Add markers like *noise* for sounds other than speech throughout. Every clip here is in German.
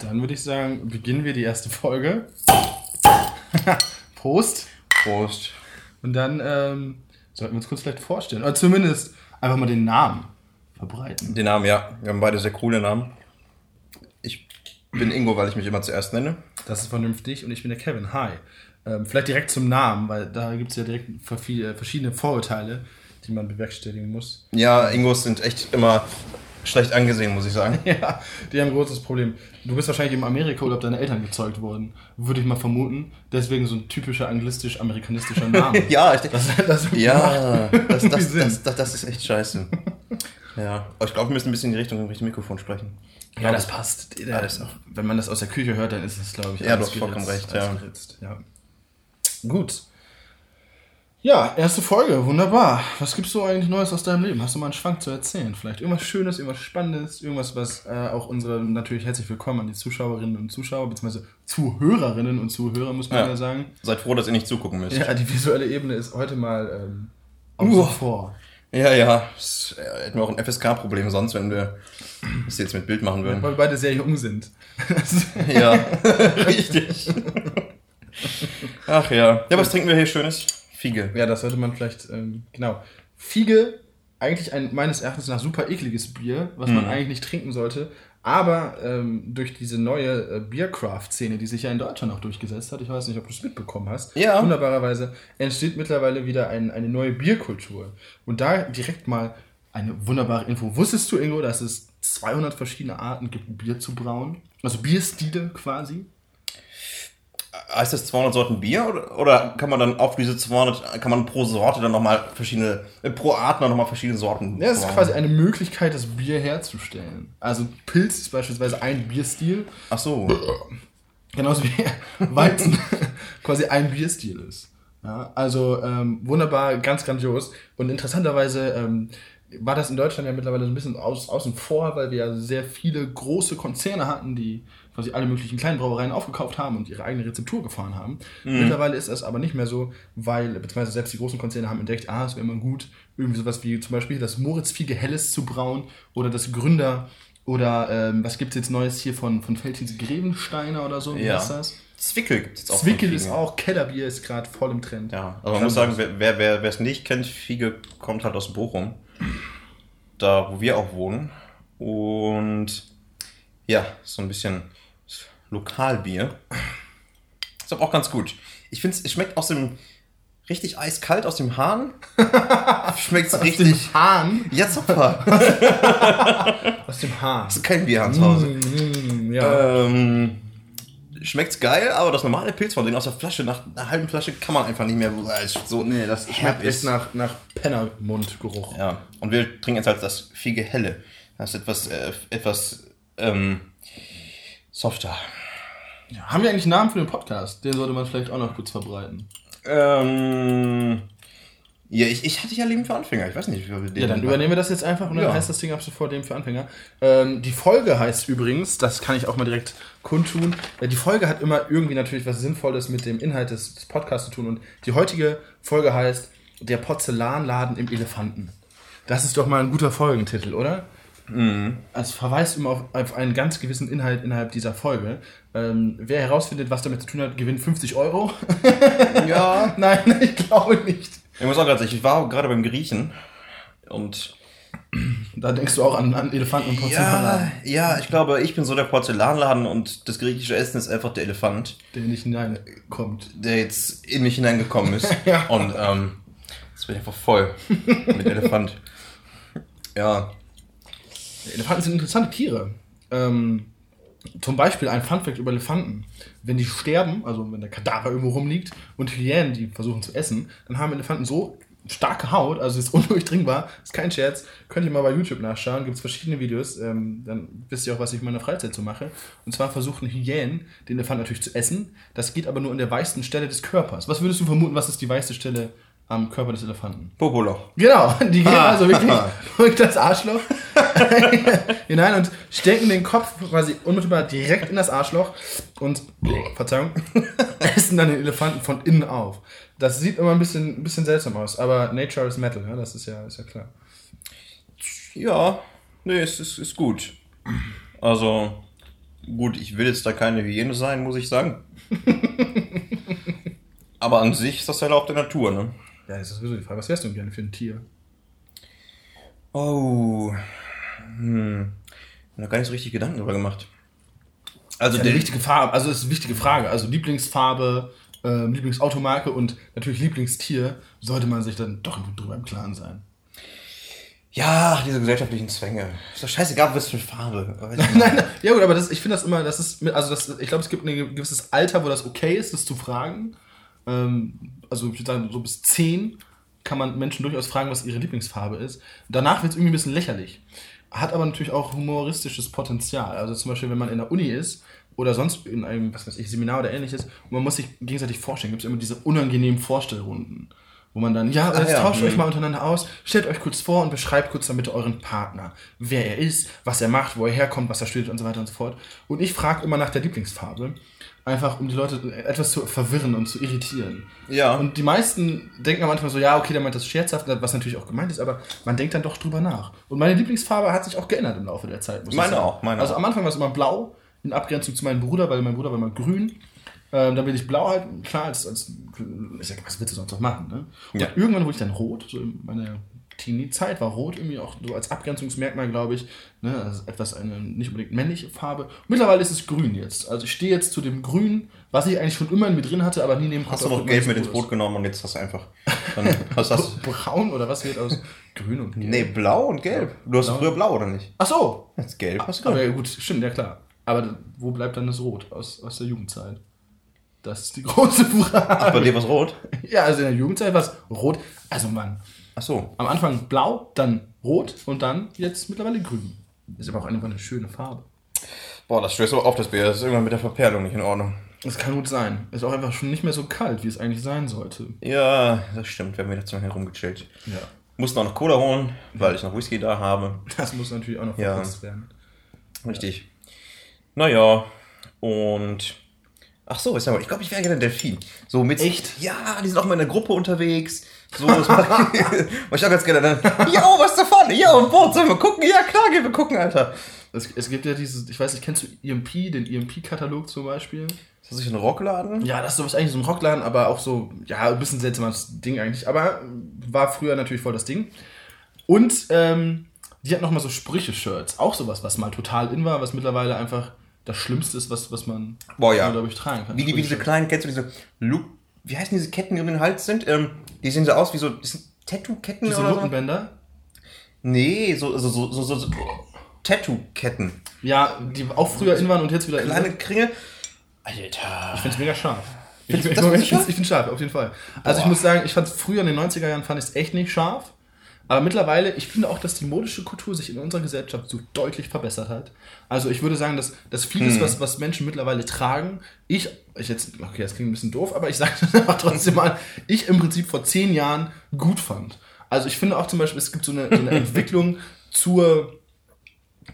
Dann würde ich sagen, beginnen wir die erste Folge. *laughs* Prost. Prost. Und dann ähm, sollten wir uns kurz vielleicht vorstellen. Oder zumindest einfach mal den Namen verbreiten. Den Namen, ja. Wir haben beide sehr coole Namen. Ich bin Ingo, weil ich mich immer zuerst nenne. Das ist vernünftig und ich bin der Kevin. Hi. Ähm, vielleicht direkt zum Namen, weil da gibt es ja direkt äh, verschiedene Vorurteile, die man bewerkstelligen muss. Ja, Ingos sind echt immer schlecht angesehen, muss ich sagen. *laughs* ja, die haben ein großes Problem. Du bist wahrscheinlich im Amerika-Urlaub deine Eltern gezeugt worden, würde ich mal vermuten. Deswegen so ein typischer anglistisch-amerikanistischer *laughs* Name. ja, ich denke, das, das, ja, das, das, das, das, das ist echt scheiße. ja, aber ich glaube, wir müssen ein bisschen in die Richtung, in Richtung Mikrofon sprechen. Ja, das passt. Alles noch. Wenn man das aus der Küche hört, dann ist es, glaube ich, Ja, du hast vollkommen recht, ja. ja. Gut. Ja, erste Folge, wunderbar. Was gibt's so eigentlich Neues aus deinem Leben? Hast du mal einen Schwank zu erzählen? Vielleicht irgendwas Schönes, irgendwas Spannendes, irgendwas, was äh, auch unsere, natürlich herzlich willkommen an die Zuschauerinnen und Zuschauer, beziehungsweise Zuhörerinnen und Zuhörer, muss man ja, ja sagen. Seid froh, dass ihr nicht zugucken müsst. Ja, die visuelle Ebene ist heute mal ähm, außen vor. Ja, ja. Das, äh, hätten wir auch ein FSK-Problem sonst, wenn wir das jetzt mit Bild machen würden. Weil wir beide sehr jung sind. ja, *laughs* richtig. Ach ja. Ja, was trinken wir hier Schönes? Fiege. Ja, das sollte man vielleicht, ähm, genau. Fiege, eigentlich ein meines Erachtens nach super ekliges Bier, was mhm. man eigentlich nicht trinken sollte. Aber ähm, durch diese neue äh, Biercraft-Szene, die sich ja in Deutschland auch durchgesetzt hat, ich weiß nicht, ob du es mitbekommen hast, ja. wunderbarerweise entsteht mittlerweile wieder ein, eine neue Bierkultur. Und da direkt mal eine wunderbare Info. Wusstest du, Ingo, dass es 200 verschiedene Arten gibt, Bier zu brauen? Also Bierstile quasi? Heißt das 200 Sorten Bier oder, oder kann man dann auf diese 200, kann man pro Sorte dann nochmal verschiedene, äh, pro Art nochmal verschiedene Sorten? Ja, das ist quasi eine Möglichkeit, das Bier herzustellen. Also Pilz ist beispielsweise ein Bierstil. Ach so. *clears throat* Genauso wie *laughs* Weizen *laughs* quasi ein Bierstil ist. Ja, also ähm, wunderbar, ganz grandios. Und interessanterweise ähm, war das in Deutschland ja mittlerweile so ein bisschen aus, außen vor, weil wir ja sehr viele große Konzerne hatten, die quasi alle möglichen kleinen Brauereien aufgekauft haben und ihre eigene Rezeptur gefahren haben. Mhm. Mittlerweile ist das aber nicht mehr so, weil, beziehungsweise selbst die großen Konzerne haben entdeckt, ah, es wäre immer gut, irgendwie sowas wie zum Beispiel das Moritz Fiege Helles zu brauen oder das Gründer oder ähm, was gibt es jetzt Neues hier von, von Feldhins Grevensteiner oder so? Wie ja. heißt das? Zwickel gibt es auch. Zwickel ist auch, Kellerbier ist gerade voll im Trend. Ja, also man muss sagen, wer, wer, wer es nicht kennt, Fiege kommt halt aus Bochum. Da, wo wir auch wohnen. Und ja, so ein bisschen Lokalbier. Ist aber auch ganz gut. Ich finde es schmeckt aus dem richtig eiskalt aus dem Hahn. *laughs* Schmeckt es richtig. Aus dem Hahn? Ja, super. *laughs* aus dem Hahn. Das ist kein Bierhahn zu Hause. Mm, mm, ja. Ähm, schmeckt's geil, aber das normale Pilz von denen aus der Flasche, nach einer halben Flasche kann man einfach nicht mehr so, nee, das schmeckt echt nach, nach Pennermundgeruch. Ja, und wir trinken jetzt halt das Fiege Helle. Das ist etwas, äh, etwas, ähm, softer. Haben wir eigentlich einen Namen für den Podcast? Den sollte man vielleicht auch noch kurz verbreiten. Ähm, ja, ich, ich hatte ja Leben für Anfänger. Ich weiß nicht, wie wir den. Ja, dann übernehmen wir das jetzt einfach und dann ja. heißt das Ding ab sofort Leben für Anfänger. Ähm, die Folge heißt übrigens, das kann ich auch mal direkt kundtun. Ja, die Folge hat immer irgendwie natürlich was Sinnvolles mit dem Inhalt des, des Podcasts zu tun und die heutige Folge heißt Der Porzellanladen im Elefanten. Das ist doch mal ein guter Folgentitel, oder? Mhm. Also verweist immer auf, auf, einen ganz gewissen Inhalt innerhalb dieser Folge. Ähm, wer herausfindet, was damit zu tun hat, gewinnt 50 Euro. ja. *laughs* Nein, ich glaube nicht. Ich muss auch gerade sagen, ich war gerade beim Griechen und da denkst du auch an, an Elefanten und Porzellanladen. Ja, ja, ich glaube, ich bin so der Porzellanladen und das griechische Essen ist einfach der Elefant. Der nicht hineinkommt. Der jetzt in mich hineingekommen ist. *laughs* ja. Und ähm, jetzt bin ich einfach voll mit Elefant. *laughs* Ja. Elefanten sind interessante Tiere. Ähm, zum Beispiel ein Funfact über Elefanten. Wenn die sterben, also wenn der Kadaver irgendwo rumliegt und Hyänen die versuchen zu essen, dann haben Elefanten so starke Haut, also ist *laughs* undurchdringbar, ist kein Scherz. Könnt ihr mal bei YouTube nachschauen, gibt es verschiedene Videos, ähm, dann wisst ihr auch, was ich in meiner Freizeit so mache. Und zwar versuchen Hyänen den Elefanten natürlich zu essen. Das geht aber nur an der weißesten Stelle des Körpers. Was würdest du vermuten, was ist die weißeste Stelle am Körper des Elefanten. Popoloch. Genau, *laughs* die gehen ah. also wirklich *laughs* durch das Arschloch hinein *laughs* und stecken den Kopf quasi unmittelbar direkt in das Arschloch und, Verzeihung, *laughs* essen dann den Elefanten von innen auf. Das sieht immer ein bisschen, ein bisschen seltsam aus, aber Nature is Metal, ja, das ist ja, ist ja klar. Ja, nee, es ist, ist gut. Also, Gut, ich will jetzt da keine Hyäne sein, muss ich sagen. *laughs* Aber an sich ist das ja auch der Natur, ne? Ja, das ist sowieso die Frage. Was wärst du denn gerne für ein Tier? Oh. Hm. Ich habe gar nicht so richtig Gedanken darüber gemacht. Also eine der, wichtige Farbe, also das ist eine wichtige Frage. Also Lieblingsfarbe, ähm, Lieblingsautomarke und natürlich Lieblingstier sollte man sich dann doch drüber im Klaren sein. ja, diese gesellschaftlichen Zwänge. Ist doch scheißegal, was für Farbe. *laughs* Nein, nein, ja gut, aber das, ich finde das immer, das ist, also das, ich glaube, es gibt ein gewisses Alter, wo das okay ist, das zu fragen. Ähm, also ich würde sagen, so bis 10 kann man Menschen durchaus fragen, was ihre Lieblingsfarbe ist. Danach wird es irgendwie ein bisschen lächerlich. Hat aber natürlich auch humoristisches Potenzial. Also zum Beispiel, wenn man in der Uni ist oder sonst in einem, was weiß ich, Seminar oder ähnliches, und man muss sich gegenseitig vorstellen, gibt es immer diese unangenehmen Vorstellrunden. Wo man dann, ja, jetzt ja, tauscht euch mal untereinander aus, stellt euch kurz vor und beschreibt kurz damit euren Partner, wer er ist, was er macht, wo er herkommt, was er studiert und so weiter und so fort. Und ich frage immer nach der Lieblingsfarbe, einfach um die Leute etwas zu verwirren und zu irritieren. Ja. Und die meisten denken Anfang so, ja, okay, der meint das scherzhaft, was natürlich auch gemeint ist, aber man denkt dann doch drüber nach. Und meine Lieblingsfarbe hat sich auch geändert im Laufe der Zeit. Meine auch, meine Also am Anfang war es immer blau, in Abgrenzung zu meinem Bruder, weil mein Bruder war immer grün. Ähm, dann bin ich blau halt, klar, als, als ich sag, was willst du sonst noch machen, ne? Und Ja. irgendwann wurde ich dann rot, so in meiner Teenie-Zeit war rot irgendwie auch so als Abgrenzungsmerkmal, glaube ich, ne? Also etwas eine nicht unbedingt männliche Farbe. Mittlerweile ist es grün jetzt. Also ich stehe jetzt zu dem Grün, was ich eigentlich schon immer mir drin hatte, aber nie nehmen Hast du konnte noch Gelb mit ins Brot genommen und jetzt hast du einfach. *laughs* Dann hast, hast, Braun oder was wird aus grün und gelb? nee, blau und gelb. Du hast Blau. früher blau, oder nicht? Ach so. Jetzt gelb hast du Aber ja, gut, stimmt, ja klar. Aber wo bleibt dann das Rot aus, aus der Jugendzeit? Das ist die *laughs* große Frage. Ach, bei dir was rot? Ja, also in der Jugendzeit war es rot. Also Mann, Ach so. am Anfang blau, dann rot und dann jetzt mittlerweile grün. Ist aber auch einfach eine schöne Farbe. Boah, das stößt aber auf das Bier. Das ist irgendwann mit der Verperlung nicht in Ordnung. Das kann gut sein. Ist auch einfach schon nicht mehr so kalt, wie es eigentlich sein sollte. Ja, das stimmt. Wir haben wieder zu lange herumgechillt. Ja. Mussten auch noch Cola holen, weil ich noch Whisky da habe. Das muss natürlich auch noch Ja. verputzt werden. Richtig. Naja, und. Ach so, ist ja, ich glaube, ich wäre gerne ein Delfin. So mit. Echt? Ja, die sind auch mal in der Gruppe unterwegs. So, das mach ich, *laughs* mach ich auch ganz gerne *laughs* dann. Jo, was da vorne? Jo, ein Boot, sollen wir gucken? Ja, klar, gehen wir gucken, Alter. Es, es gibt ja dieses, ich weiß nicht, kennst du EMP, den EMP-Katalog zum Beispiel? Ist das nicht ein Rockladen? Ja, das ist sowas eigentlich so ein Rockladen, aber auch so, ja, ein bisschen seltsames Ding eigentlich. Aber war früher natürlich voll das Ding. Und ähm, die hat nochmal so Sprüche-Shirts. Auch sowas, was mal total in war, was mittlerweile einfach das Schlimmste ist, was, was man, Boah, ja. glaube ich, tragen kann. Wie, die, wie diese kleinen, kennst du diese Loop, wie heißen diese Ketten, die um den Hals sind? Ähm, die sehen so aus wie so, das sind Tattoo-Ketten Diese oder so? Nottenbänder. Nee, so, so, so, so, so, so Tattoo-Ketten. Ja, die auch früher in waren und jetzt wieder in Kleine sind. Kringe. Ich Alter. finde es mega scharf. Ich, ich, ich, ich, scharf? ich finde scharf, auf jeden Fall. Also ich Boah. muss sagen, ich fand früher in den 90er Jahren fand ich es echt nicht scharf. Aber mittlerweile, ich finde auch, dass die modische Kultur sich in unserer Gesellschaft so deutlich verbessert hat. Also ich würde sagen, dass, dass vieles, Hm. was, was Menschen mittlerweile tragen, ich, ich jetzt, okay, das klingt ein bisschen doof, aber ich *laughs* sage das einfach trotzdem mal, ich im Prinzip vor zehn Jahren gut fand. Also ich finde auch zum Beispiel, es gibt so eine, so eine *laughs* Entwicklung zur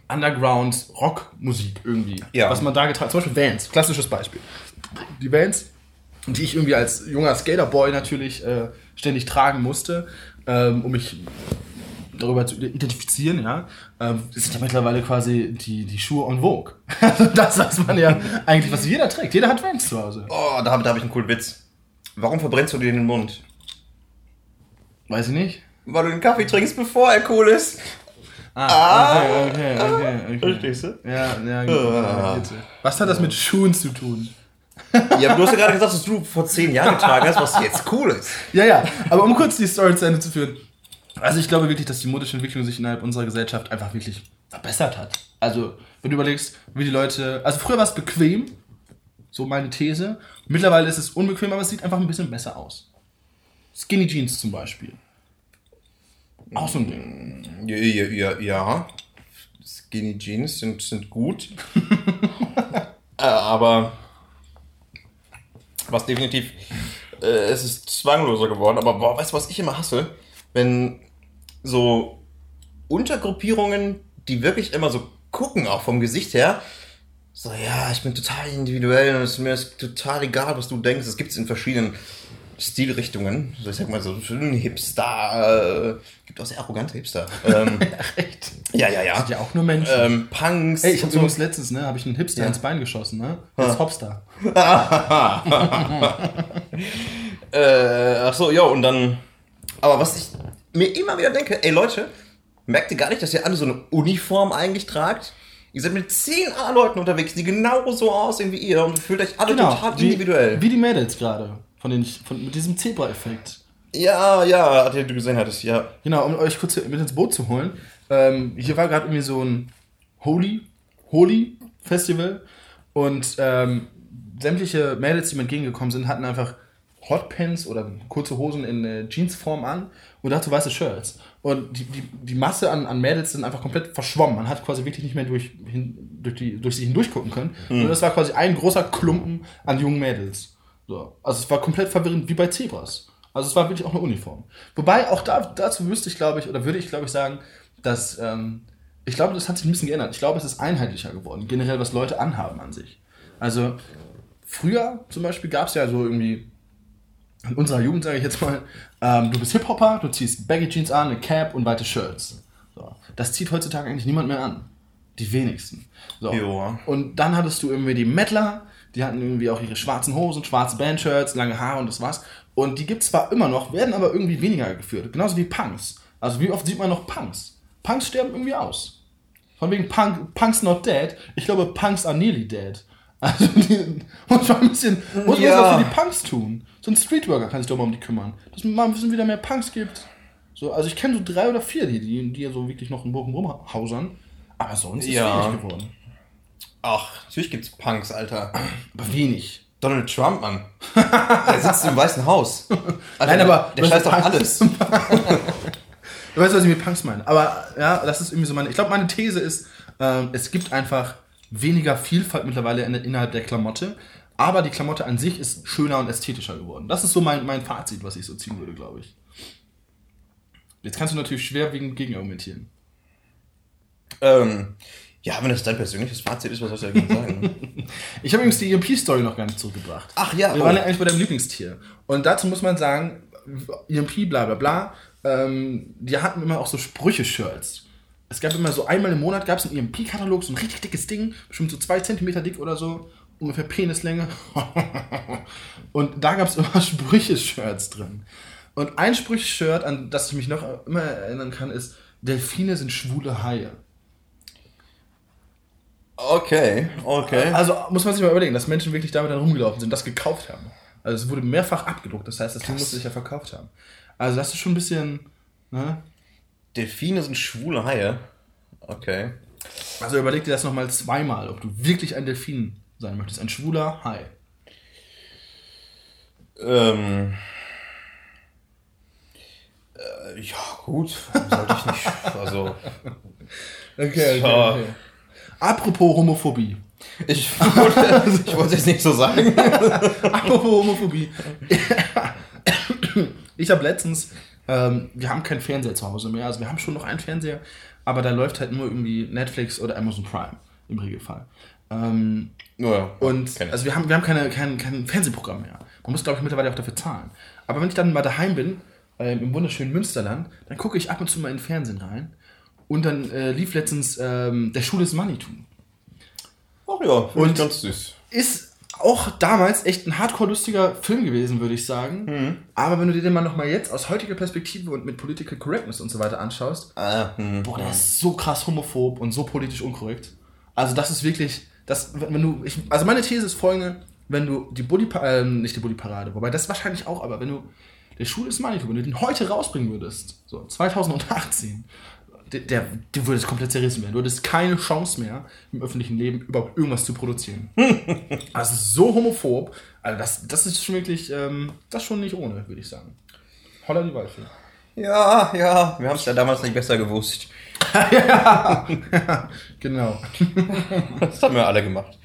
Underground-Rock-Musik irgendwie. Ja. Was man da getragen Zum Beispiel Vans, klassisches Beispiel. Die Vans, die ich irgendwie als junger Skaterboy natürlich äh, ständig tragen musste, ähm, um mich darüber zu identifizieren, ja, ähm, sind ja mittlerweile quasi die, die Schuhe en vogue. *laughs* Also das, was man ja eigentlich, was jeder trägt. Jeder hat Vans zu Hause. Oh, da habe da hab ich einen coolen Witz. Warum verbrennst du dir den Mund? Weiß ich nicht. Weil du den Kaffee trinkst, bevor er cool ist. Ah, okay, okay, okay. okay. Verstehst du? Ja, ja, gut. Ah. Was hat das mit Schuhen zu tun? Ja, du hast ja gerade gesagt, dass du vor zehn Jahren getragen hast, was jetzt cool ist. Ja, ja, aber um kurz die Story zu Ende zu führen. Also ich glaube wirklich, dass die modische Entwicklung sich innerhalb unserer Gesellschaft einfach wirklich verbessert hat. Also, wenn du überlegst, wie die Leute. Also früher war es bequem, so meine These. Mittlerweile ist es unbequem, aber es sieht einfach ein bisschen besser aus. Skinny Jeans zum Beispiel. Auch so ein Ding. Ja, ja, ja, ja. Skinny Jeans sind, sind gut. *laughs* Äh, aber was definitiv, äh, es ist zwangloser geworden. Aber boah, weißt du, was ich immer hasse? Wenn so Untergruppierungen, die wirklich immer so gucken, auch vom Gesicht her, so, ja, ich bin total individuell und es ist mir total egal, was du denkst. Es gibt es in verschiedenen Stilrichtungen. So, ich sag mal so schön Hipster. Äh, gibt auch sehr arrogante Hipster. *laughs* Ähm, Echt? ja, ja, ja. Sind ja auch nur Menschen. Ähm, Punks. Ey, ich habe und so. übrigens letztens, ne, habe ich einen Hipster ins Bein geschossen, ne? Als Hopster. *laughs* Äh, ach so, ja, und dann. Aber was ich mir immer wieder denke, ey Leute, merkt ihr gar nicht, dass ihr alle so eine Uniform eigentlich tragt? Ihr seid mit zehn A-Leuten unterwegs, die genauso aussehen wie ihr und fühlt euch alle total Genau, wie, individuell. Wie die Mädels gerade. Von den, von, mit diesem Zebra-Effekt. ja, ja, der du gesehen hattest, ja. Genau, um euch kurz mit ins Boot zu holen. Ähm, hier war gerade irgendwie so ein Holy, Holy Festival und ähm, sämtliche Mädels, die mir entgegengekommen sind, hatten einfach Hotpants oder kurze Hosen in äh, Jeansform an und dazu weiße Shirts. Und die, die, die Masse an, an Mädels sind einfach komplett verschwommen. Man hat quasi wirklich nicht mehr durch, hin, durch, die, durch sie hindurch gucken können. Und das war quasi ein großer Klumpen an jungen Mädels. So. Also es war komplett verwirrend, wie bei Zebras. Also es war wirklich auch eine Uniform. Wobei auch da, dazu müsste ich, glaube ich, oder würde ich, glaube ich, sagen, dass ähm, ich glaube, das hat sich ein bisschen geändert. Ich glaube, es ist einheitlicher geworden, generell, was Leute anhaben an sich. Also früher zum Beispiel gab es ja so irgendwie in unserer Jugend, sage ich jetzt mal, ähm, du bist Hip-Hopper, du ziehst Baggy Jeans an, eine Cap und weite Shirts. So. Das zieht heutzutage eigentlich niemand mehr an. Die wenigsten. So. Und dann hattest du irgendwie die Mettler, die hatten irgendwie auch ihre schwarzen Hosen, schwarze Bandshirts, lange Haare und das war's. Und die gibt es zwar immer noch, werden aber irgendwie weniger geführt. Genauso wie Punks. Also wie oft sieht man noch Punks? Punks sterben irgendwie aus. Von wegen Punk, Punks not dead. Ich glaube, Punks are nearly dead. *laughs* Also die, muss man ein bisschen, muss man Ja. was für die Punks tun. So ein Streetworker kann sich doch mal um die kümmern. Dass es mal ein bisschen wieder mehr Punks gibt. So, also ich kenne so drei oder vier, die, die, die so wirklich noch in Bochum rumhausern. Aber sonst ist Ja. wenig geworden. Ach, natürlich gibt's Punks, Alter. Aber wenig. Donald Trump, Mann. *laughs* Der sitzt im Weißen Haus. Alter, Nein, aber Der scheißt Punks- alles. *laughs* Du weißt, was ich mit Punks meine. Aber ja, das ist irgendwie so meine. Ich glaube, meine These ist, ähm, es gibt einfach weniger Vielfalt mittlerweile in, innerhalb der Klamotte. Aber die Klamotte an sich ist schöner und ästhetischer geworden. Das ist so mein, mein Fazit, was ich so ziehen würde, glaube ich. Jetzt kannst du natürlich schwerwiegend gegenargumentieren. Ähm, ja, wenn das dein persönliches Fazit ist, was soll ich dagegen sagen? *laughs* Ich habe übrigens die EMP-Story noch gar nicht zurückgebracht. Ach ja, Wir oh. waren ja eigentlich bei deinem Lieblingstier. Und dazu muss man sagen, EMP, bla bla bla, ähm, die hatten immer auch so Sprüche-Shirts. Es gab immer so einmal im Monat gab es einen EMP-Katalog, so ein richtig dickes Ding, bestimmt so zwei Zentimeter dick oder so, ungefähr Penislänge. *laughs* Und da gab es immer *laughs* Sprüche-Shirts drin. Und ein Sprüche-Shirt, an das ich mich noch immer erinnern kann, ist, Delfine sind schwule Haie. Okay, okay. Also muss man sich mal überlegen, dass Menschen wirklich damit dann rumgelaufen sind, das gekauft haben. Also es wurde mehrfach abgedruckt, das heißt, das Ding musste sich ja verkauft haben. Also das ist schon ein bisschen, ne? Delfine sind schwule Haie. Okay. Also überleg dir das nochmal zweimal, ob du wirklich ein Delfin sein möchtest. Ein schwuler Hai. Ähm. Äh, ja, gut. Sollte ich nicht. Also. *laughs* Okay, Ja. Apropos Homophobie. Ich *laughs* wollte, ich wollte es nicht so sagen. *laughs* Apropos Homophobie. ich habe letztens, ähm, wir haben keinen Fernseher zu Hause mehr, also wir haben schon noch einen Fernseher, aber da läuft halt nur irgendwie Netflix oder Amazon Prime im Regelfall. Ähm, Naja, Und kenn ich. also wir haben, wir haben keine, kein, kein Fernsehprogramm mehr. Man muss, glaube ich, mittlerweile auch dafür zahlen. Aber wenn ich dann mal daheim bin, ähm, im wunderschönen Münsterland, dann gucke ich ab und zu mal in den Fernsehen rein. Und dann äh, lief letztens ähm, Der Schuh des Manitou. Ach ja, Und- ganz süß. Ist auch damals echt ein hardcore-lustiger Film gewesen, würde ich sagen. Aber wenn du dir den mal nochmal jetzt aus heutiger Perspektive und mit Political Correctness und so weiter anschaust, Ah, hm. Boah, der ist so krass homophob und so politisch unkorrekt. Also das ist wirklich, das, wenn du, ich, also meine These ist folgende, wenn du die Bully, ähm, nicht die Bully Parade, wobei das wahrscheinlich auch, aber wenn du, der Schuh ist Manitou, wenn du den heute rausbringen würdest, so 2018, der, der, du würdest komplett zerrissen werden. Du hättest keine Chance mehr, im öffentlichen Leben überhaupt irgendwas zu produzieren. *laughs* also ist so homophob, also das, das ist schon wirklich, ähm, das schon nicht ohne, würde ich sagen. Holla die Waldfee. Ja, ja, wir haben es ja damals nicht besser gewusst. *laughs* Genau. Das haben wir alle gemacht.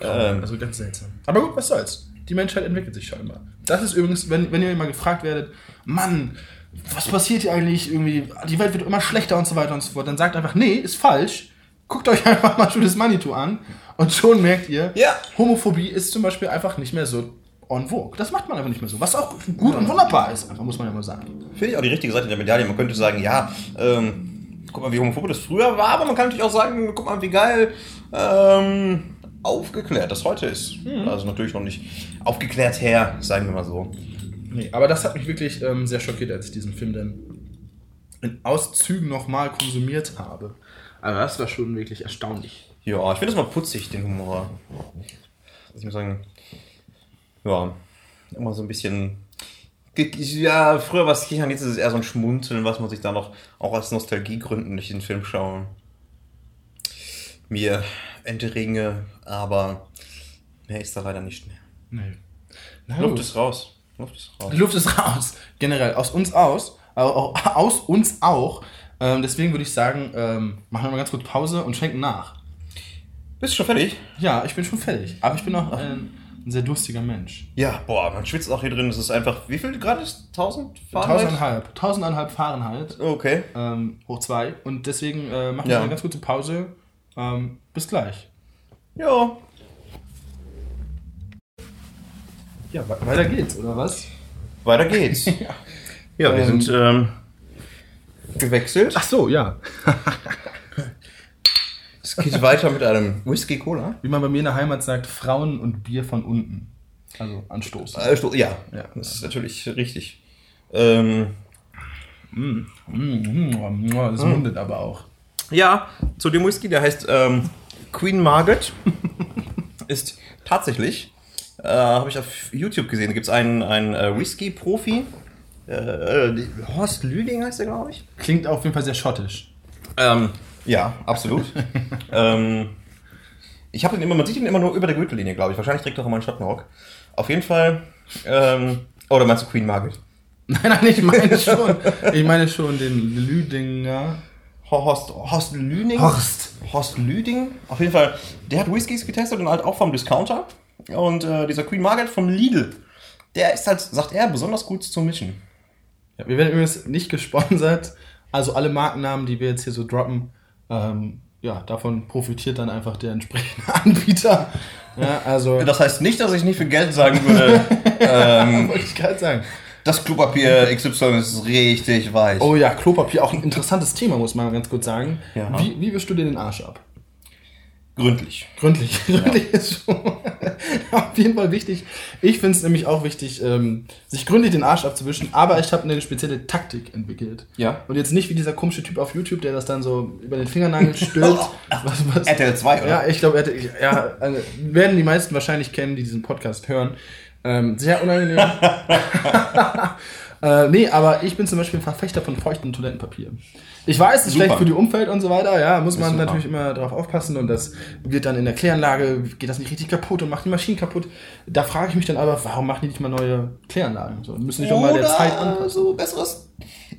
Ähm, Also ganz seltsam. Aber gut, was soll's. Die Menschheit entwickelt sich scheinbar. Das ist übrigens, wenn, wenn ihr mal gefragt werdet, Mann, was passiert hier eigentlich irgendwie? Die Welt wird immer schlechter und so weiter und so fort. Dann sagt einfach, nee, ist falsch. Guckt euch *laughs* einfach mal des Manitou an und schon merkt ihr, Ja. Homophobie ist zum Beispiel einfach nicht mehr so en vogue. Das macht man einfach nicht mehr so. Was auch gut und wunderbar ist, einfach, muss man ja mal sagen. Finde ich auch die richtige Seite der Medaille. Man könnte sagen, ja, ähm, guck mal, wie homophob das früher war, aber man kann natürlich auch sagen, guck mal, wie geil ähm, aufgeklärt das heute ist. Also natürlich noch nicht aufgeklärt her, sagen wir mal so. Nee, aber das hat mich wirklich ähm, sehr schockiert, als ich diesen Film dann in Auszügen nochmal konsumiert habe. Also das war schon wirklich erstaunlich. Ja, ich finde das mal putzig, den Humor. Ich muss sagen, ja, immer so ein bisschen. Ja, früher war es Kichern, jetzt ist es eher so ein Schmunzeln, was man sich da noch auch aus Nostalgiegründen durch den Film schauen. Mir entringe, aber mehr ist da leider nicht mehr. Nee. Na Luft gut. ist raus. Luft ist raus. Die Luft ist raus. Generell. Aus uns aus. Aber aus uns auch. Ähm, deswegen würde ich sagen, ähm, machen wir mal ganz kurz Pause und schenken nach. Bist du schon fertig? Ja, ich bin schon fertig. Aber ich bin auch ein, ein sehr durstiger Mensch. Ja, boah, man schwitzt auch hier drin. Es ist einfach. Wie viel Grad ist? 1000 Fahrenheit? Tausendeinhalb. Tausendeinhalb Fahrenheit. Okay. Ähm, hoch zwei. Und deswegen äh, machen Ja. wir eine ganz kurze Pause. Ähm, bis gleich. Ja. Ja, we- weiter geht's, oder was? Weiter geht's. *laughs* ja, wir Ähm, sind ähm, gewechselt. Ach so, ja. *laughs* Es geht weiter mit einem Whisky Cola. Wie man bei mir in der Heimat sagt, Frauen und Bier von unten. Also anstoßen. Also, ja, Ja. das ist natürlich richtig. Ähm, Mm, mm, das mundet aber auch. ja, zu dem Whisky, der heißt ähm, Queen Margaret. *laughs* ist tatsächlich, äh, habe ich auf YouTube gesehen, da gibt es einen, einen äh, Whisky-Profi. Äh, äh, Horst Lüding heißt der, glaube ich. Klingt auf jeden Fall sehr schottisch. Ähm, ja, absolut. *laughs* ähm, ich habe den immer, man sieht ihn immer nur über der Gürtellinie, glaube ich. Wahrscheinlich trägt er auch immer einen Schattenrock. Auf jeden Fall. Ähm, oder meinst du Queen Margaret? *laughs* Nein, nein, ich meine schon. Ich meine schon den Lüdinger. Horst, Horst Lüding? Horst. Horst Lüding. Auf jeden Fall, der hat Whiskys getestet und halt auch vom Discounter. Und äh, dieser Queen Margaret vom Lidl, der ist halt, sagt er, besonders gut zum Mischen. Ja, wir werden übrigens nicht gesponsert. Also alle Markennamen, die wir jetzt hier so droppen, ähm, ja, davon profitiert dann einfach der entsprechende *laughs* Anbieter. Ja, also, Das heißt nicht, dass ich nicht für Geld sagen würde, *laughs* ähm, wollte ich gerade sagen. das Klopapier XY ist richtig weich. Oh ja, Klopapier, auch ein interessantes Thema, muss man ganz kurz sagen. Ja. Wie, wie wischst du dir den Arsch ab? Gründlich. Gründlich. Gründlich ist schon *laughs* auf jeden Fall wichtig. Ich finde es nämlich auch wichtig, ähm, sich gründlich den Arsch abzuwischen, aber ich habe eine spezielle Taktik entwickelt. Ja. Und jetzt nicht wie dieser komische Typ auf YouTube, der das dann so über den Fingernagel stülpt. *laughs* was, was, RTL 2, oder? ja, ich glaube, er ja, also, werden die meisten wahrscheinlich kennen, die diesen Podcast hören. Ähm, sehr unangenehm. *laughs* äh, nee, aber ich bin zum Beispiel ein Verfechter von feuchtem Toilettenpapier. Ich weiß, es ist Super. schlecht für die Umwelt und so weiter, ja, muss man natürlich immer drauf aufpassen und das wird dann in der Kläranlage, geht das nicht richtig kaputt und macht die Maschinen kaputt. Da frage ich mich dann aber, warum machen die nicht mal neue Kläranlagen? So, müssen nicht auch mal der Zeit anpassen. so besseres.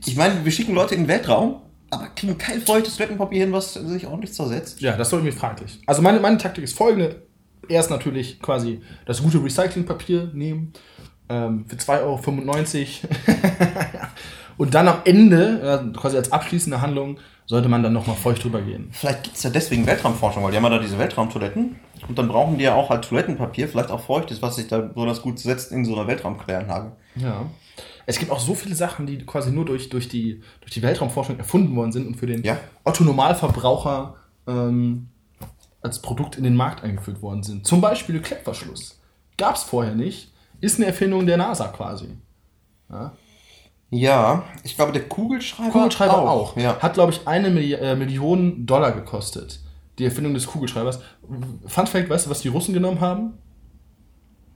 Ich meine, wir schicken Leute in den Weltraum, aber kriegen kein feuchtes Toilettenpapier hin, was sich ordentlich zersetzt. Ja, das ist irgendwie fraglich. Also meine, meine Taktik ist folgende. Erst natürlich quasi das gute Recyclingpapier nehmen ähm, für 2,95 Euro. *laughs* Und dann am Ende, quasi als abschließende Handlung, sollte man dann nochmal feucht drüber gehen. Vielleicht gibt es ja deswegen Weltraumforschung, weil die haben ja da diese Weltraumtoiletten. Und dann brauchen die ja auch halt Toilettenpapier, vielleicht auch feuchtes, was sich da besonders gut setzt in so einer Weltraumkläranlage. Ja. Es gibt auch so viele Sachen, die quasi nur durch, durch, die, durch die Weltraumforschung erfunden worden sind und für den Ja. Otto-Normalverbraucher ähm, als Produkt in den Markt eingeführt worden sind. Zum Beispiel Klettverschluss. Gab es vorher nicht. Ist eine Erfindung der NASA quasi. Ja. Ja, ich glaube, der Kugelschreiber, Kugelschreiber auch. Ja. Hat, glaube ich, eine Milli äh, Million Dollar gekostet. Die Erfindung des Kugelschreibers. Fun Fact, weißt du, was die Russen genommen haben?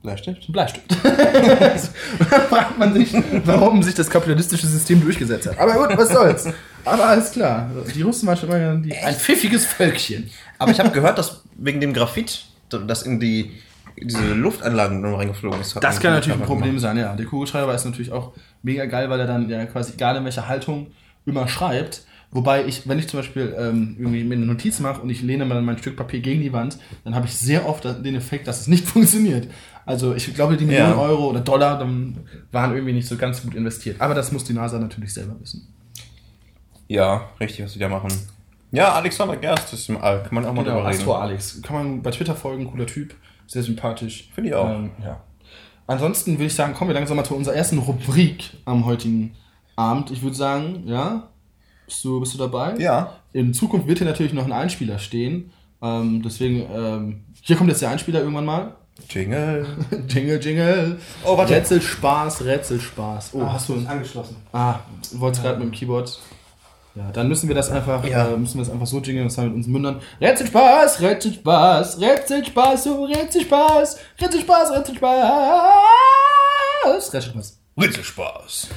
Bleistift? Ein Bleistift. Dann *laughs* fragt man sich, warum sich das kapitalistische System durchgesetzt hat. Aber gut, was soll's. Aber alles klar. Die Russen waren schon immer die, ein pfiffiges Völkchen. Aber ich habe gehört, dass wegen dem Graphit, das in die diese Luftanlagen nur reingeflogen ist. Das kann natürlich ein Problem sein, ja. Der Kugelschreiber ist natürlich auch mega geil, weil er dann ja quasi egal in welcher Haltung immer schreibt. Wobei ich, wenn ich zum Beispiel ähm, irgendwie mir eine Notiz mache und ich lehne mal mein Stück Papier gegen die Wand, dann habe ich sehr oft den Effekt, dass es nicht *laughs* funktioniert. Also ich glaube, die Millionen Ja. Euro oder Dollar dann waren irgendwie nicht so ganz gut investiert. Aber das muss die NASA natürlich selber wissen. Ja, richtig, was die da machen. Ja, Alexander Gerst ist im All, kann man auch mal Genau, drüber reden. Astro Alex. Kann man bei Twitter folgen, cooler Typ, sehr sympathisch. Finde ich auch. Ähm, ja. ansonsten würde ich sagen, kommen wir langsam mal zu unserer ersten Rubrik am heutigen Abend. Ich würde sagen, ja, bist du, bist du dabei? Ja. In Zukunft wird hier natürlich noch ein Einspieler stehen. Ähm, deswegen, ähm, hier kommt jetzt der Einspieler irgendwann mal. Jingle. *laughs* Jingle, Jingle. Oh, warte. Rätselspaß, Rätselspaß. Oh, hast du. angeschlossen. Ah, du wolltest gerade mit dem Keyboard. Ja, dann müssen wir das einfach, Ja. äh, müssen wir das einfach so jingeln, und zwar mit unseren Mündern. Rätselspaß, Rätselspaß, Rätselspaß, oh, Rätselspaß, Rätselspaß, Rätselspaß, Rätselspaß. Ritzelspaß.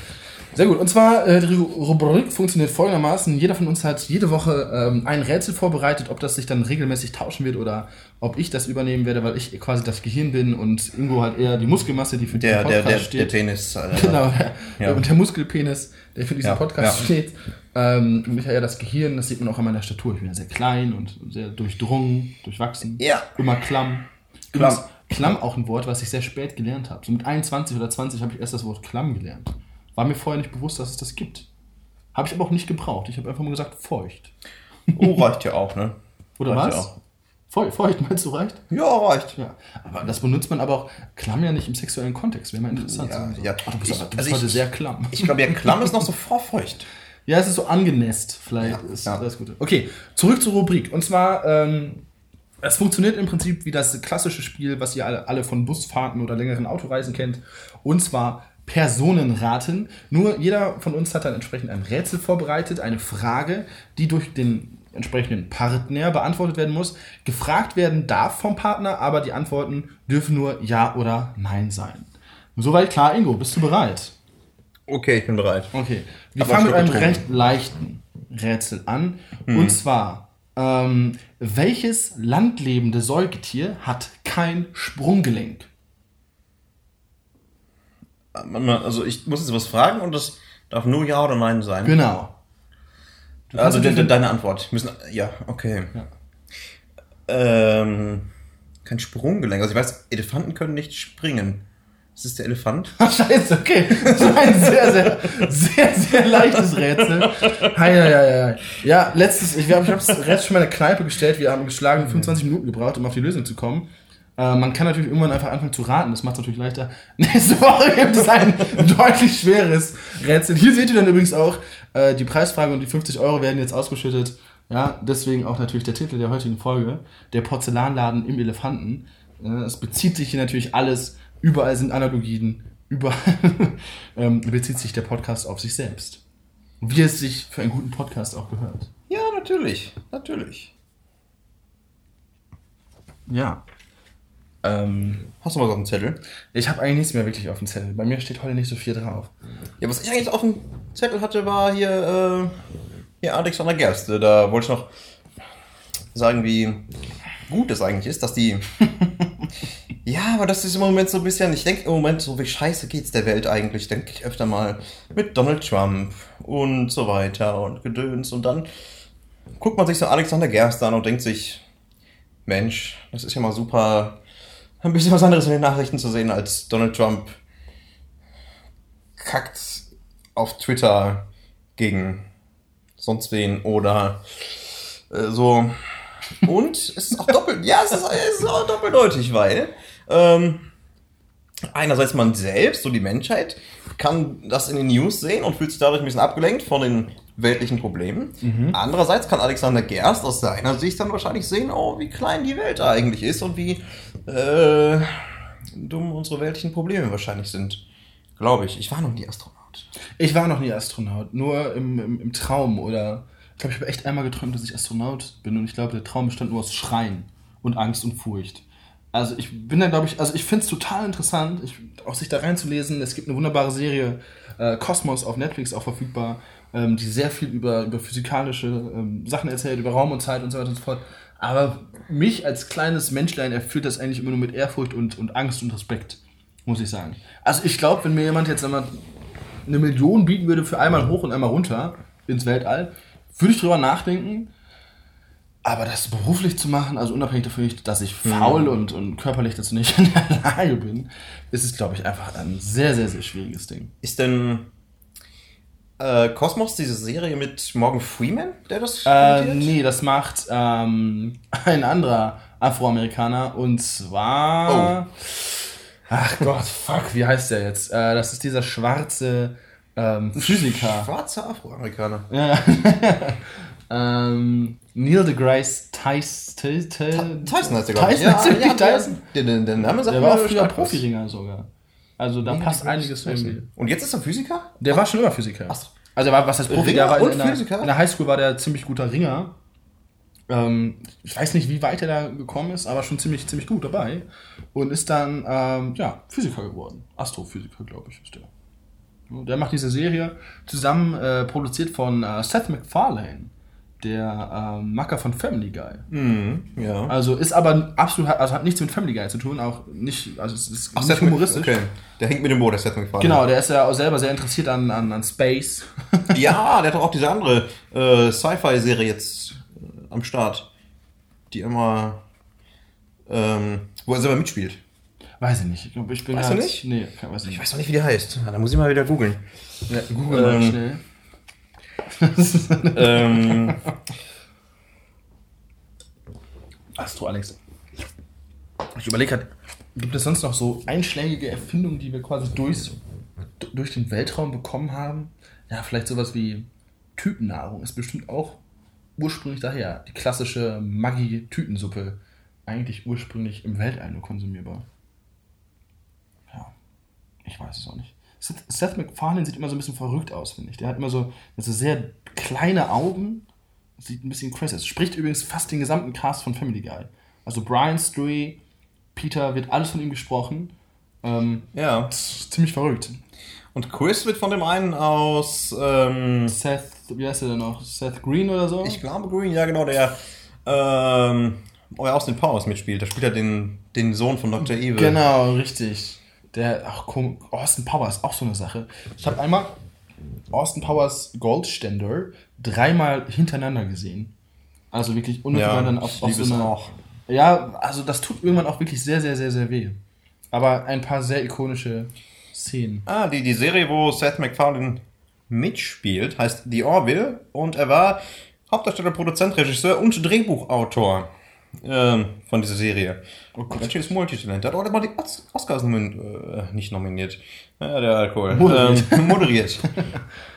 Sehr gut. Und zwar, äh, die Rubrik funktioniert folgendermaßen. Jeder von uns hat jede Woche ähm, ein Rätsel vorbereitet, ob das sich dann regelmäßig tauschen wird oder ob ich das übernehmen werde, weil ich quasi das Gehirn bin und Ingo halt eher die Muskelmasse, die für diesen Der, der, Podcast der, steht. der Tennis. Alter. Genau, der, Ja. und der Muskelpenis, der für diesen Ja, Podcast ja. steht. Ähm, und ich ja das Gehirn, das sieht man auch an meiner Statur. Ich bin ja sehr klein und sehr durchdrungen, durchwachsen. Ja. Immer klamm. Klamm. Übrigens, Klamm auch ein Wort, was ich sehr spät gelernt habe. So mit 21 oder 20 habe ich erst das Wort Klamm gelernt. War mir vorher nicht bewusst, dass es das gibt. Habe ich aber auch nicht gebraucht. Ich habe einfach nur gesagt feucht. Oh, reicht ja auch, ne? Oder Reicht was? ja auch. Feu feucht meinst du reicht? Ja, reicht. Ja. Aber das benutzt man aber auch Klamm ja nicht im sexuellen Kontext. Wäre mal interessant. Ja, So. ja. Ach, du bist, Ich- also ich- heute sehr klamm. Ich glaube, ja, Klamm ist noch *laughs* so vorfeucht. Ja, es ist so angenässt. Vielleicht Ja, ist ja. das Gute. Okay, zurück zur Rubrik. Und zwar, ähm, es funktioniert im Prinzip wie das klassische Spiel, was ihr alle, alle von Busfahrten oder längeren Autoreisen kennt. Und zwar Personenraten. Nur jeder von uns hat dann entsprechend ein Rätsel vorbereitet, eine Frage, die durch den entsprechenden Partner beantwortet werden muss. Gefragt werden darf vom Partner, aber die Antworten dürfen nur Ja oder Nein sein. Soweit klar, Ingo, bist du bereit? Okay, ich bin bereit. Okay, wir Aber fangen mit einem getrunken. recht leichten Rätsel an. Mhm. Und zwar, ähm, welches landlebende Säugetier hat kein Sprunggelenk? Also, ich muss jetzt was fragen und das darf nur Ja oder Nein sein. Genau. Also, de, de, deine Antwort. Müssen, ja, okay. Ja. Ähm, kein Sprunggelenk. Also, ich weiß, Elefanten können nicht springen. Ist der Elefant? *laughs* Ach, scheiße, okay. So ein sehr, sehr, sehr, sehr leichtes Rätsel. Hei, hei, hei. Ja, letztes, ich ich habe das Rätsel schon mal in der Kneipe gestellt. Wir haben geschlagen 25 Minuten gebraucht, um auf die Lösung zu kommen. Äh, man kann natürlich irgendwann einfach anfangen zu raten, das macht es natürlich leichter. *laughs* Nächste Woche gibt es ein deutlich schweres Rätsel. Hier seht ihr dann übrigens auch, äh, die Preisfrage und die 50 Euro werden jetzt ausgeschüttet. Ja, deswegen auch natürlich der Titel der heutigen Folge, der Porzellanladen im Elefanten. Äh, es bezieht sich hier natürlich alles, überall sind Analogien, überall *laughs* ähm, bezieht sich der Podcast auf sich selbst. Wie es sich für einen guten Podcast auch gehört. Ja, natürlich. Natürlich. Ja. Ähm, Hast du mal so einen Zettel? ich habe eigentlich nichts mehr wirklich auf dem Zettel. Bei mir steht heute nicht so viel drauf. Ja, was ich eigentlich auf dem Zettel hatte, war hier, äh, hier Alexander Gerste. Da wollte ich noch sagen, wie gut es eigentlich ist, dass die. *laughs* ja, aber das ist im Moment so ein bisschen. Ich denke im Moment so, wie scheiße geht's der Welt eigentlich, denke ich öfter mal. Mit Donald Trump und so weiter und Gedöns. Und dann guckt man sich so Alexander Gerste an und denkt sich, Mensch, das ist ja mal super. Ein bisschen was anderes in den Nachrichten zu sehen als Donald Trump kackt auf Twitter gegen sonst wen oder äh, so. Und es ist auch doppelt, ja, es ist, es ist auch doppeldeutig, weil ähm, einerseits man selbst, so die Menschheit, kann das in den News sehen und fühlt sich dadurch ein bisschen abgelenkt von den weltlichen Problemen. Andererseits kann Alexander Gerst aus seiner Sicht dann wahrscheinlich sehen, oh, wie klein die Welt eigentlich ist und wie äh, dumm unsere weltlichen Probleme wahrscheinlich sind. Glaube ich. Ich war noch nie Astronaut. Ich war noch nie Astronaut, nur im, im, im Traum oder. Ich glaube, ich habe echt einmal geträumt, dass ich Astronaut bin und ich glaube, der Traum bestand nur aus Schreien und Angst und Furcht. Also ich bin da, glaube ich, also ich finde es total interessant, ich, auch sich da reinzulesen. Es gibt eine wunderbare Serie, äh, auf Netflix auch verfügbar, ähm, die sehr viel über, über physikalische ähm, Sachen erzählt, über Raum und Zeit und so weiter und so fort. Aber mich als kleines Menschlein erfüllt das eigentlich immer nur mit Ehrfurcht und, und Angst und Respekt, muss ich sagen. Also ich glaube, wenn mir jemand jetzt einmal eine Million bieten würde für einmal hoch und einmal runter ins Weltall, würde ich drüber nachdenken. Aber das beruflich zu machen, also unabhängig davon, dass ich faul und, und körperlich dazu nicht *laughs* in der Lage bin, ist es, glaube ich, einfach ein sehr, sehr, sehr schwieriges Ding. Ist denn äh, Kosmos diese Serie mit Morgan Freeman, der das Äh, nee, das macht ähm, ein anderer Afroamerikaner und zwar. Ach Gott, fuck, wie heißt der jetzt? Äh, das ist dieser schwarze ähm, Physiker. Schwarzer Afroamerikaner. Ja. *laughs* ähm, Neil deGrasse Tyson. Tyson heißt der, glaube ich. Der wirklich Tyson? Der, der, der Name sagt Der war früher. Profiringer sogar. Also da passt einiges irgendwie. Und jetzt ist er Physiker? Der war schon immer Physiker. Ach so. Also er war, was heißt Profi? Ringer Der war in, der, Physiker? in der Highschool war der ziemlich guter Ringer. Ähm, ich weiß nicht, wie weit er da gekommen ist, aber schon ziemlich, ziemlich gut dabei. Und ist dann, ähm, ja, Physiker geworden. Astrophysiker, glaube ich, ist der. Der macht diese Serie zusammen äh, produziert von äh, Seth MacFarlane, der ähm, Macker von Family Guy. Mhm, ja. Also ist aber absolut, also hat nichts mit Family Guy zu tun, auch nicht, also es ist nicht Seth humoristisch. Okay. Der hängt mit dem Boot, der Seth MacFarlane. Genau, der ist ja auch selber sehr interessiert an, an, an Space. *laughs* Ja, der hat auch diese andere äh, Sci-Fi-Serie jetzt äh, am Start. Die immer. Ähm, wo er selber mitspielt. Weiß ich nicht. Ich glaube, ich bin Weißt halt, du nicht? Nee, weiß ich Ich nicht. weiß noch nicht, wie der heißt. Ja, da muss ich mal wieder googeln. Ja, Google mal Ähm, schnell. *laughs* ähm, Astro Alex. Ich überlege halt, gibt es sonst noch so einschlägige Erfindungen, die wir quasi durch, durch den Weltraum bekommen haben? Ja, vielleicht sowas wie Tütennahrung ist bestimmt auch ursprünglich daher. Die klassische Maggi-Tütensuppe. Eigentlich ursprünglich im Weltall nur konsumierbar. Ja, ich weiß es auch nicht. Seth, MacFarlane sieht immer so ein bisschen verrückt aus, finde ich. Der hat immer so, so sehr kleine Augen. Sieht ein bisschen crazy aus. Spricht übrigens fast den gesamten Cast von Family Guy. Also Brian, Stewie, Peter, wird alles von ihm gesprochen. Ähm, ja. ziemlich verrückt. Und Chris wird von dem einen aus. Ähm, Seth, wie heißt er denn noch? Seth Green oder so? ich glaube Green, ja genau, der. Ähm, oh aus den Powers mitspielt. Da spielt er den, den Sohn von Dr. Evil. Genau, richtig. Der, ach komm, Austin Powers, auch so eine Sache. Ich habe einmal Austin Powers Goldständer dreimal hintereinander gesehen. Also wirklich unmittelbar Ja, auf, auf so auch. Ja, also das tut irgendwann auch wirklich sehr, sehr, sehr, sehr weh. Aber ein paar sehr ikonische Szenen. Ah, die, die Serie, wo Seth MacFarlane mitspielt, heißt The Orville und er war Hauptdarsteller, Produzent, Regisseur und Drehbuchautor ähm, von dieser Serie. Oh Gott. Schönes Multitalent. Der hat auch immer die Os Oscars nomin äh, nicht nominiert. Ja, der Alkohol. Moderiert. Ähm, *laughs* moderiert.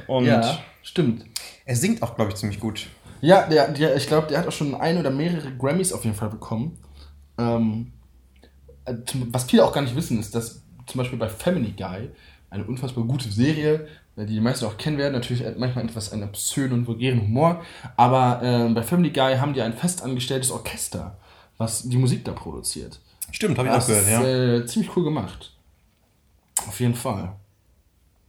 Und Ja, stimmt. er singt auch, glaube ich, ziemlich gut. Ja, der, der, ich glaube, der hat auch schon ein oder mehrere Grammys auf jeden Fall bekommen. Ähm, äh, was viele auch gar nicht wissen, ist, dass zum Beispiel bei Family Guy, eine unfassbar gute Serie, die die meisten auch kennen werden, natürlich manchmal etwas einen obszönen und vulgären Humor, aber ähm, bei Family Guy haben die ein festangestelltes Orchester, was die Musik da produziert. Stimmt, habe ich auch gehört, ist ja. äh, ziemlich cool gemacht. Auf jeden Fall.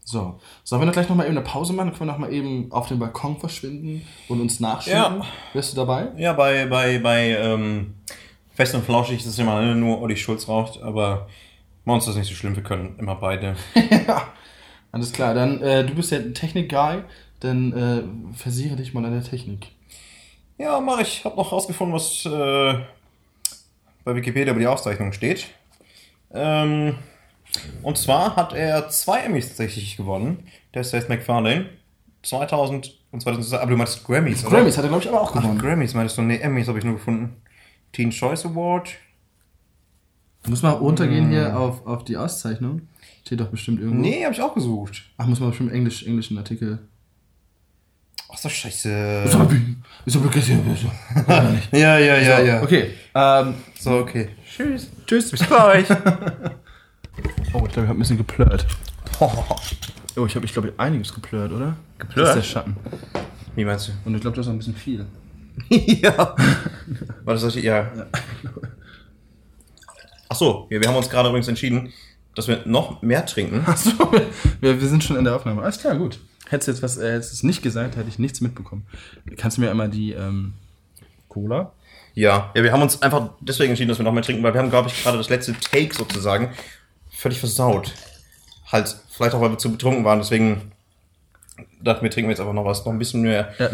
So, sollen wir noch gleich nochmal eben eine Pause machen? Dann können wir nochmal eben auf den Balkon verschwinden und uns nachschieben? Ja. Wärst du dabei? Ja, bei, bei, bei ähm, Fest und Flauschig ist es immer ne, nur Olli Schulz raucht, aber bei uns ist das nicht so schlimm, wir können immer beide. ja. *laughs* Alles klar, dann, äh, du bist ja ein Technik-Guy, dann äh, versiere dich mal an der Technik. Ja, mach ich. Hab noch rausgefunden, was äh, bei Wikipedia über die Auszeichnung steht. Ähm, und zwar hat er zwei Emmys tatsächlich gewonnen. Der Seth MacFarlane. 2000 und 2000, aber du meinst Grammys, oder? Grammys hat er, glaube ich, aber auch Ach, gewonnen. Grammys meinst du? Nee, Emmys habe ich nur gefunden. Teen Choice Award. Muss mal runtergehen hier auf, auf die Auszeichnung. Steht doch bestimmt irgendwo. Nee, habe ich auch gesucht. Ach, muss man bestimmt Englisch, englischen Artikel. Ach so, scheiße. Ist aber, ist aber nicht. *laughs* Ja, ja, ja, ja. Okay, ähm, So, okay. Tschüss. tschüss. Bis gleich. *laughs* Oh, ich glaube, ich habe ein bisschen geplört. *laughs* Oh, ich habe, ich glaube, einiges geplört, oder? Geplört? Das ist der Schatten. Wie meinst du? Und ich glaube, das ist auch ein bisschen viel. ja. War das solche, ja. Ach so, wir, wir haben uns gerade übrigens entschieden, dass wir noch mehr trinken. Achso, wir, wir sind schon in der Aufnahme. Alles klar, gut. Hättest du jetzt was, äh, hättest nicht gesagt, hätte ich nichts mitbekommen. Kannst du mir einmal die ähm, Cola? Ja. ja, wir haben uns einfach deswegen entschieden, dass wir noch mehr trinken, weil wir haben, glaube ich, gerade das letzte Take sozusagen völlig versaut. Halt, vielleicht auch, weil wir zu betrunken waren, deswegen dachten wir, trinken wir jetzt einfach noch was, noch ein bisschen mehr. Ja,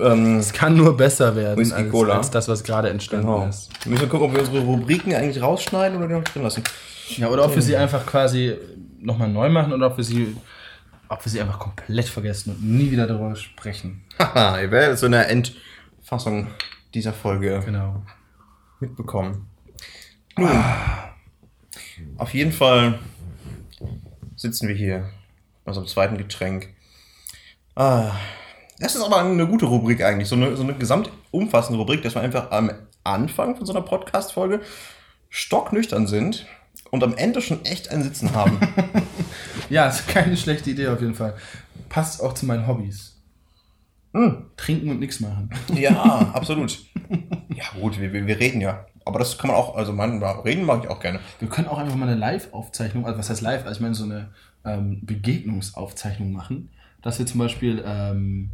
Ähm, es kann nur besser werden Whisky als, Cola. als das, was gerade entstanden genau. ist. Wir müssen gucken, ob wir unsere Rubriken eigentlich rausschneiden oder die noch drin lassen. Ja, oder ob wir sie einfach quasi nochmal neu machen oder ob wir sie, ob wir sie einfach komplett vergessen und nie wieder darüber sprechen. Haha, ihr werdet so eine Endfassung dieser Folge Genau. mitbekommen. Nun, auf jeden Fall sitzen wir hier bei unserem zweiten Getränk. Ah, das ist aber eine gute Rubrik eigentlich, so eine, so eine gesamtumfassende Rubrik, dass wir einfach am Anfang von so einer Podcast-Folge stocknüchtern sind und am Ende schon echt ein Sitzen haben. *laughs* Ja, ist keine schlechte Idee auf jeden Fall. Passt auch zu meinen Hobbys. Hm. Trinken und nichts machen. Ja, *laughs* absolut. Ja, gut, wir, wir reden ja. Aber das kann man auch, also man, reden mag ich auch gerne. Wir können auch einfach mal eine Live-Aufzeichnung, also was heißt live? Also ich meine so eine ähm, Begegnungsaufzeichnung machen, dass wir zum Beispiel ähm,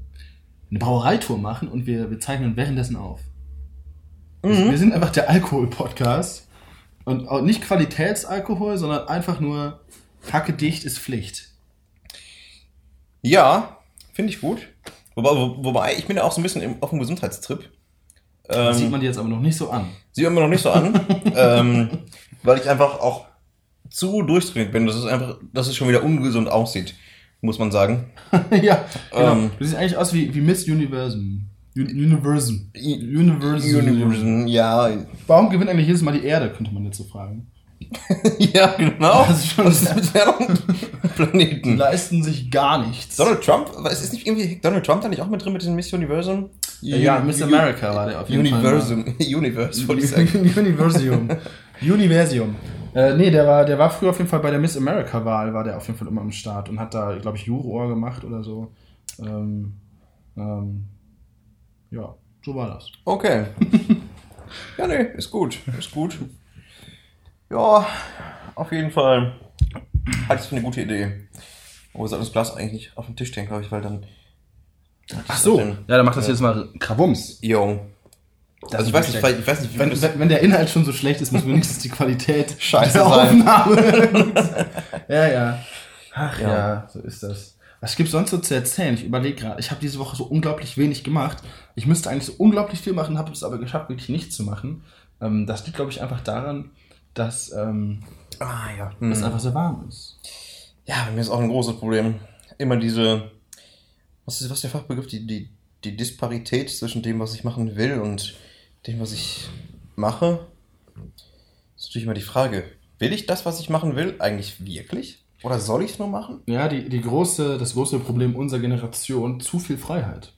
eine Brauereitour machen und wir, wir zeichnen währenddessen auf. Wir- Wir sind einfach der Alkohol-Podcast und auch nicht Qualitätsalkohol, sondern einfach nur Kacke dicht ist Pflicht. Ja, finde ich gut. Wobei, wo, wobei, ich bin ja auch so ein bisschen auf dem Gesundheitstrip. Das Ähm, sieht man dir jetzt aber noch nicht so an. Sieht man mir noch nicht so an, *laughs* ähm, weil ich einfach auch zu durchtrainiert bin, dass es einfach, dass es schon wieder ungesund aussieht, muss man sagen. *laughs* ja, genau. Ähm. du siehst eigentlich aus wie, wie Miss Universum. Un Universum. Universum. Universum, ja, Warum gewinnt eigentlich jedes Mal die Erde, könnte man jetzt so fragen. *laughs* ja, genau. Das ist schon Was ist *laughs* Die Planeten? leisten sich gar nichts. Donald Trump, es ist nicht irgendwie Donald Trump da nicht auch mit drin mit diesem Miss Universum? ja, Miss America war der auf jeden Universum, *laughs* Universe, wollte ich sagen. Universium. Universium. Äh, nee, der war, der war früher auf jeden Fall bei der Miss America-Wahl, war der auf jeden Fall immer am Start und hat da, glaube ich, Juror gemacht oder so. Ähm, ähm, ja, so war das. Okay. *laughs* ja, nee, ist gut, ist gut. Ja, auf jeden Fall halte ich es für eine gute Idee. Aber wir sollten das Glas eigentlich nicht auf den Tisch stellen, glaube ich, weil dann. Ach so, ja, dann macht das jetzt mal Krawums. Jo. Also ich weiß nicht, ich weiß nicht, wie Wenn, wenn, wenn der Inhalt schon so schlecht ist, muss wenigstens die Qualität Scheiße der sein. Aufnahme. *laughs* ja, ja. Ach ja. Ja. so ist das. Was gibt's sonst so zu erzählen? Ich überlege gerade. Ich habe diese Woche so unglaublich wenig gemacht. Ich müsste eigentlich so unglaublich viel machen, habe es aber geschafft, wirklich nichts zu machen. Ähm, das liegt, glaube ich, einfach daran, dass ähm, Ah ja. es Hm. einfach sehr warm ist. Ja, bei mir ist auch ein großes Problem. Immer diese. Was ist, was ist der Fachbegriff? Die, die, die Disparität zwischen dem, was ich machen will und dem, was ich mache. Das ist natürlich immer die Frage. Will ich das, was ich machen will, eigentlich wirklich? Oder soll ich es nur machen? Ja, die, die große, das große Problem unserer Generation, zu viel Freiheit.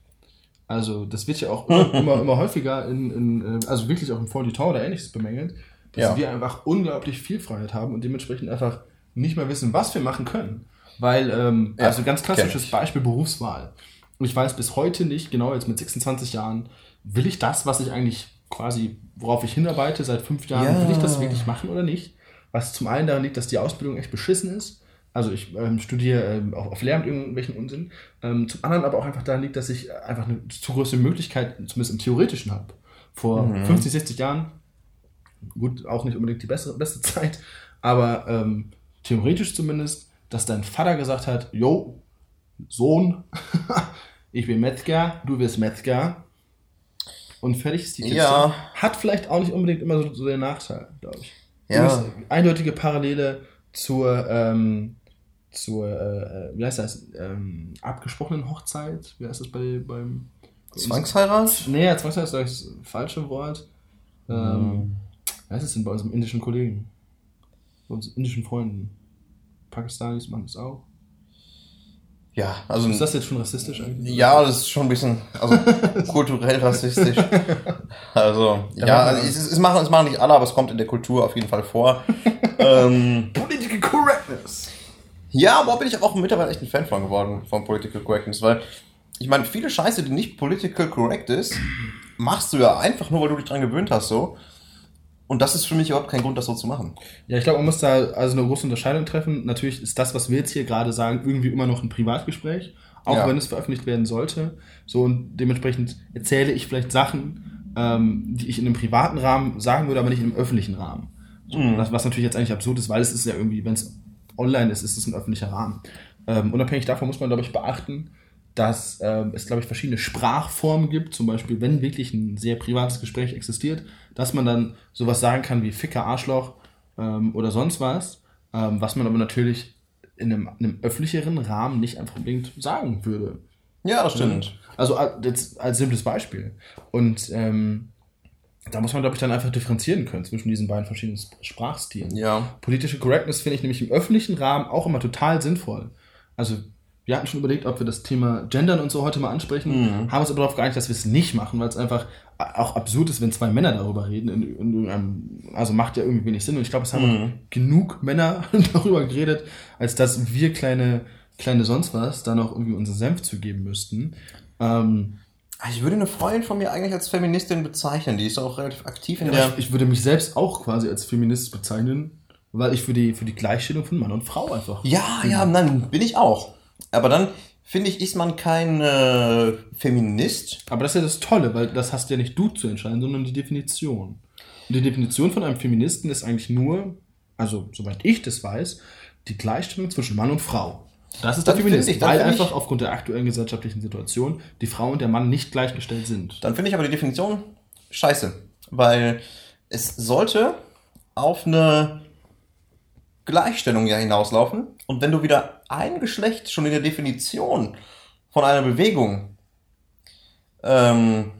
Also, das wird ja auch *laughs* immer, immer, häufiger in, in, äh, also wirklich auch im Fondue oder ähnliches bemängelt, dass Ja. wir einfach unglaublich viel Freiheit haben und dementsprechend einfach nicht mehr wissen, was wir machen können. Weil, ähm, Ja, also ganz klassisches. Beispiel Berufswahl. Und ich weiß bis heute nicht, genau jetzt mit 26 Jahren, will ich das, was ich eigentlich quasi, worauf ich hinarbeite seit fünf Jahren, Ja. will ich das wirklich machen oder nicht? Was zum einen daran liegt, dass die Ausbildung echt beschissen ist. Also ich ähm, studiere ähm, auch auf Lehramt irgendwelchen Unsinn. Ähm, zum anderen aber auch einfach daran liegt, dass ich einfach eine zu große Möglichkeit, zumindest im Theoretischen habe. Vor 50, 60 Jahren, gut, auch nicht unbedingt die bessere, beste *laughs* Zeit, aber ähm, theoretisch zumindest, dass dein Vater gesagt hat, yo, Sohn, *laughs* ich bin Metzger, du wirst Metzger. Und fertig ist die Kiste. Ja. Hat vielleicht auch nicht unbedingt immer so, so den Nachteil, glaube ich. Ja. Eindeutige Parallele zur, ähm, zur äh, wie heißt das, ähm, abgesprochenen Hochzeit. Wie heißt das bei, beim... Zwangsheirat? Nee, Zwangsheirat ist das falsche Wort. Ähm, Wie heißt es denn bei unserem indischen Kollegen? Bei unseren indischen Freunden. Pakistanis machen das auch. Ja, also. Ist das jetzt schon rassistisch eigentlich? Ja, das ist schon ein bisschen, also *laughs* kulturell rassistisch. Also, ja, Ja, also es, es, machen, es machen nicht alle, aber es kommt in der Kultur auf jeden Fall vor. *laughs* ähm, Political Correctness. Ja, aber bin ich auch mittlerweile echt ein Fan von geworden, von Political Correctness, weil ich meine, viele Scheiße, die nicht political correct ist, machst du ja einfach nur, weil du dich dran gewöhnt hast, so. Und das ist für mich überhaupt kein Grund, das so zu machen. Ja, ich glaube, man muss da also eine große Unterscheidung treffen. Natürlich ist das, was wir jetzt hier gerade sagen, irgendwie immer noch ein Privatgespräch, auch Ja. wenn es veröffentlicht werden sollte. So und dementsprechend erzähle ich vielleicht Sachen, ähm, die ich in einem privaten Rahmen sagen würde, aber nicht in einem öffentlichen Rahmen. So, was, was natürlich jetzt eigentlich absurd ist, weil es ist ja irgendwie, wenn es online ist, ist es ein öffentlicher Rahmen. Ähm, unabhängig davon muss man, glaube ich, beachten, dass ähm, es, glaube ich, verschiedene Sprachformen gibt. Zum Beispiel, wenn wirklich ein sehr privates Gespräch existiert, dass man dann sowas sagen kann wie Ficker, Arschloch ähm, oder sonst was, ähm, was man aber natürlich in einem, in einem öffentlicheren Rahmen nicht einfach unbedingt sagen würde. Ja, das stimmt. Also a- jetzt als simples Beispiel. Und ähm, da muss man, glaube ich, dann einfach differenzieren können zwischen diesen beiden verschiedenen Sp- Sprachstilen. Ja. Politische Correctness finde ich nämlich im öffentlichen Rahmen auch immer total sinnvoll. Also, wir hatten schon überlegt, ob wir das Thema Gendern und so heute mal ansprechen, haben uns aber darauf geeinigt, dass wir es nicht machen, weil es einfach auch absurd ist, wenn zwei Männer darüber reden. In, in irgendeinem, also macht ja irgendwie wenig Sinn. Und ich glaube, es haben genug Männer *laughs* darüber geredet, als dass wir kleine, kleine sonst was da noch irgendwie unseren Senf zugeben müssten. Ähm, Ich würde eine Freundin von mir eigentlich als Feministin bezeichnen. Die ist auch relativ aktiv in Ja, der. ich, ich würde mich selbst auch quasi als Feminist bezeichnen, weil ich für die, für die Gleichstellung von Mann und Frau einfach. Ja, ja, nein, bin ich auch. Aber dann finde ich, ist man kein äh, Feminist. Aber das ist ja das Tolle, weil das hast ja nicht du zu entscheiden, sondern die Definition. Und die Definition von einem Feministen ist eigentlich nur, also soweit ich das weiß, die Gleichstellung zwischen Mann und Frau. Das ist der Dann Feminist, finde ich- weil finde ich- einfach aufgrund der aktuellen gesellschaftlichen Situation die Frau und der Mann nicht gleichgestellt sind. Dann finde ich aber die Definition scheiße. Weil es sollte auf eine Gleichstellung ja hinauslaufen. Und wenn du wieder ein Geschlecht schon in der Definition von einer Bewegung ähm,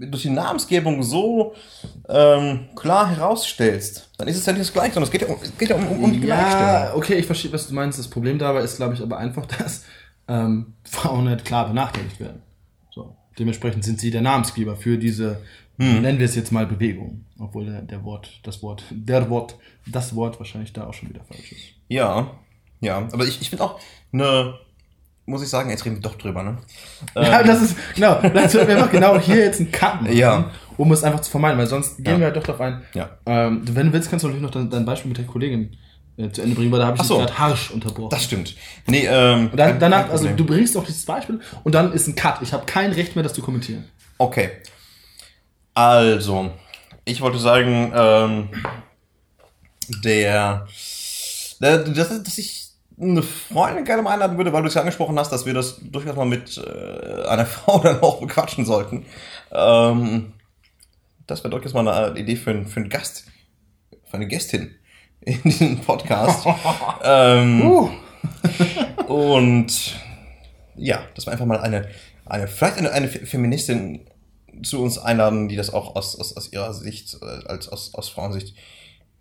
durch die Namensgebung so ähm, klar herausstellst, dann ist es ja nicht das Gleiche, sondern es geht ja um, es geht ja um, um, um die Ja, Gleichstellung. okay, ich verstehe, was du meinst. Das Problem dabei ist, glaube ich, aber einfach, *laughs* dass ähm, Frauen halt klar benachteiligt werden. So. Dementsprechend sind sie der Namensgeber für diese, nennen wir es jetzt mal Bewegung. Obwohl der, der Wort, das Wort, der Wort, das Wort wahrscheinlich da auch schon wieder falsch ist. Ja, ja. Aber ich, ich finde auch eine, muss ich sagen, jetzt reden wir doch drüber, ne? Ja, das ist, genau, das wird einfach genau hier jetzt einen Cut machen, Ja. um es einfach zu vermeiden, weil sonst gehen Ja. wir halt doch darauf ein. Ja. Ähm, wenn du willst, kannst du natürlich noch dein, dein Beispiel mit der Kollegin äh, zu Ende bringen, weil da habe ich so. gerade harsch unterbrochen. Das stimmt. Nee, ähm. und dann, danach, also du bringst doch dieses Beispiel und dann ist ein Cut. Ich habe kein Recht mehr, das zu kommentieren. Okay. Also, ich wollte sagen, ähm, der, der dass, dass ich eine Freundin gerne mal einladen würde, weil du es ja angesprochen hast, dass wir das durchaus mal mit äh, einer *laughs* Frau dann auch bequatschen sollten. Ähm, das wäre durchaus mal eine Idee für, einen- für einen Gast, für eine Gästin in diesem Podcast. *laughs* ähm, Uh. *laughs* und ja, dass wir einfach mal eine, eine vielleicht eine, eine Fe- Feministin zu uns einladen, die das auch aus, aus, aus ihrer Sicht, äh, als aus, aus Frauensicht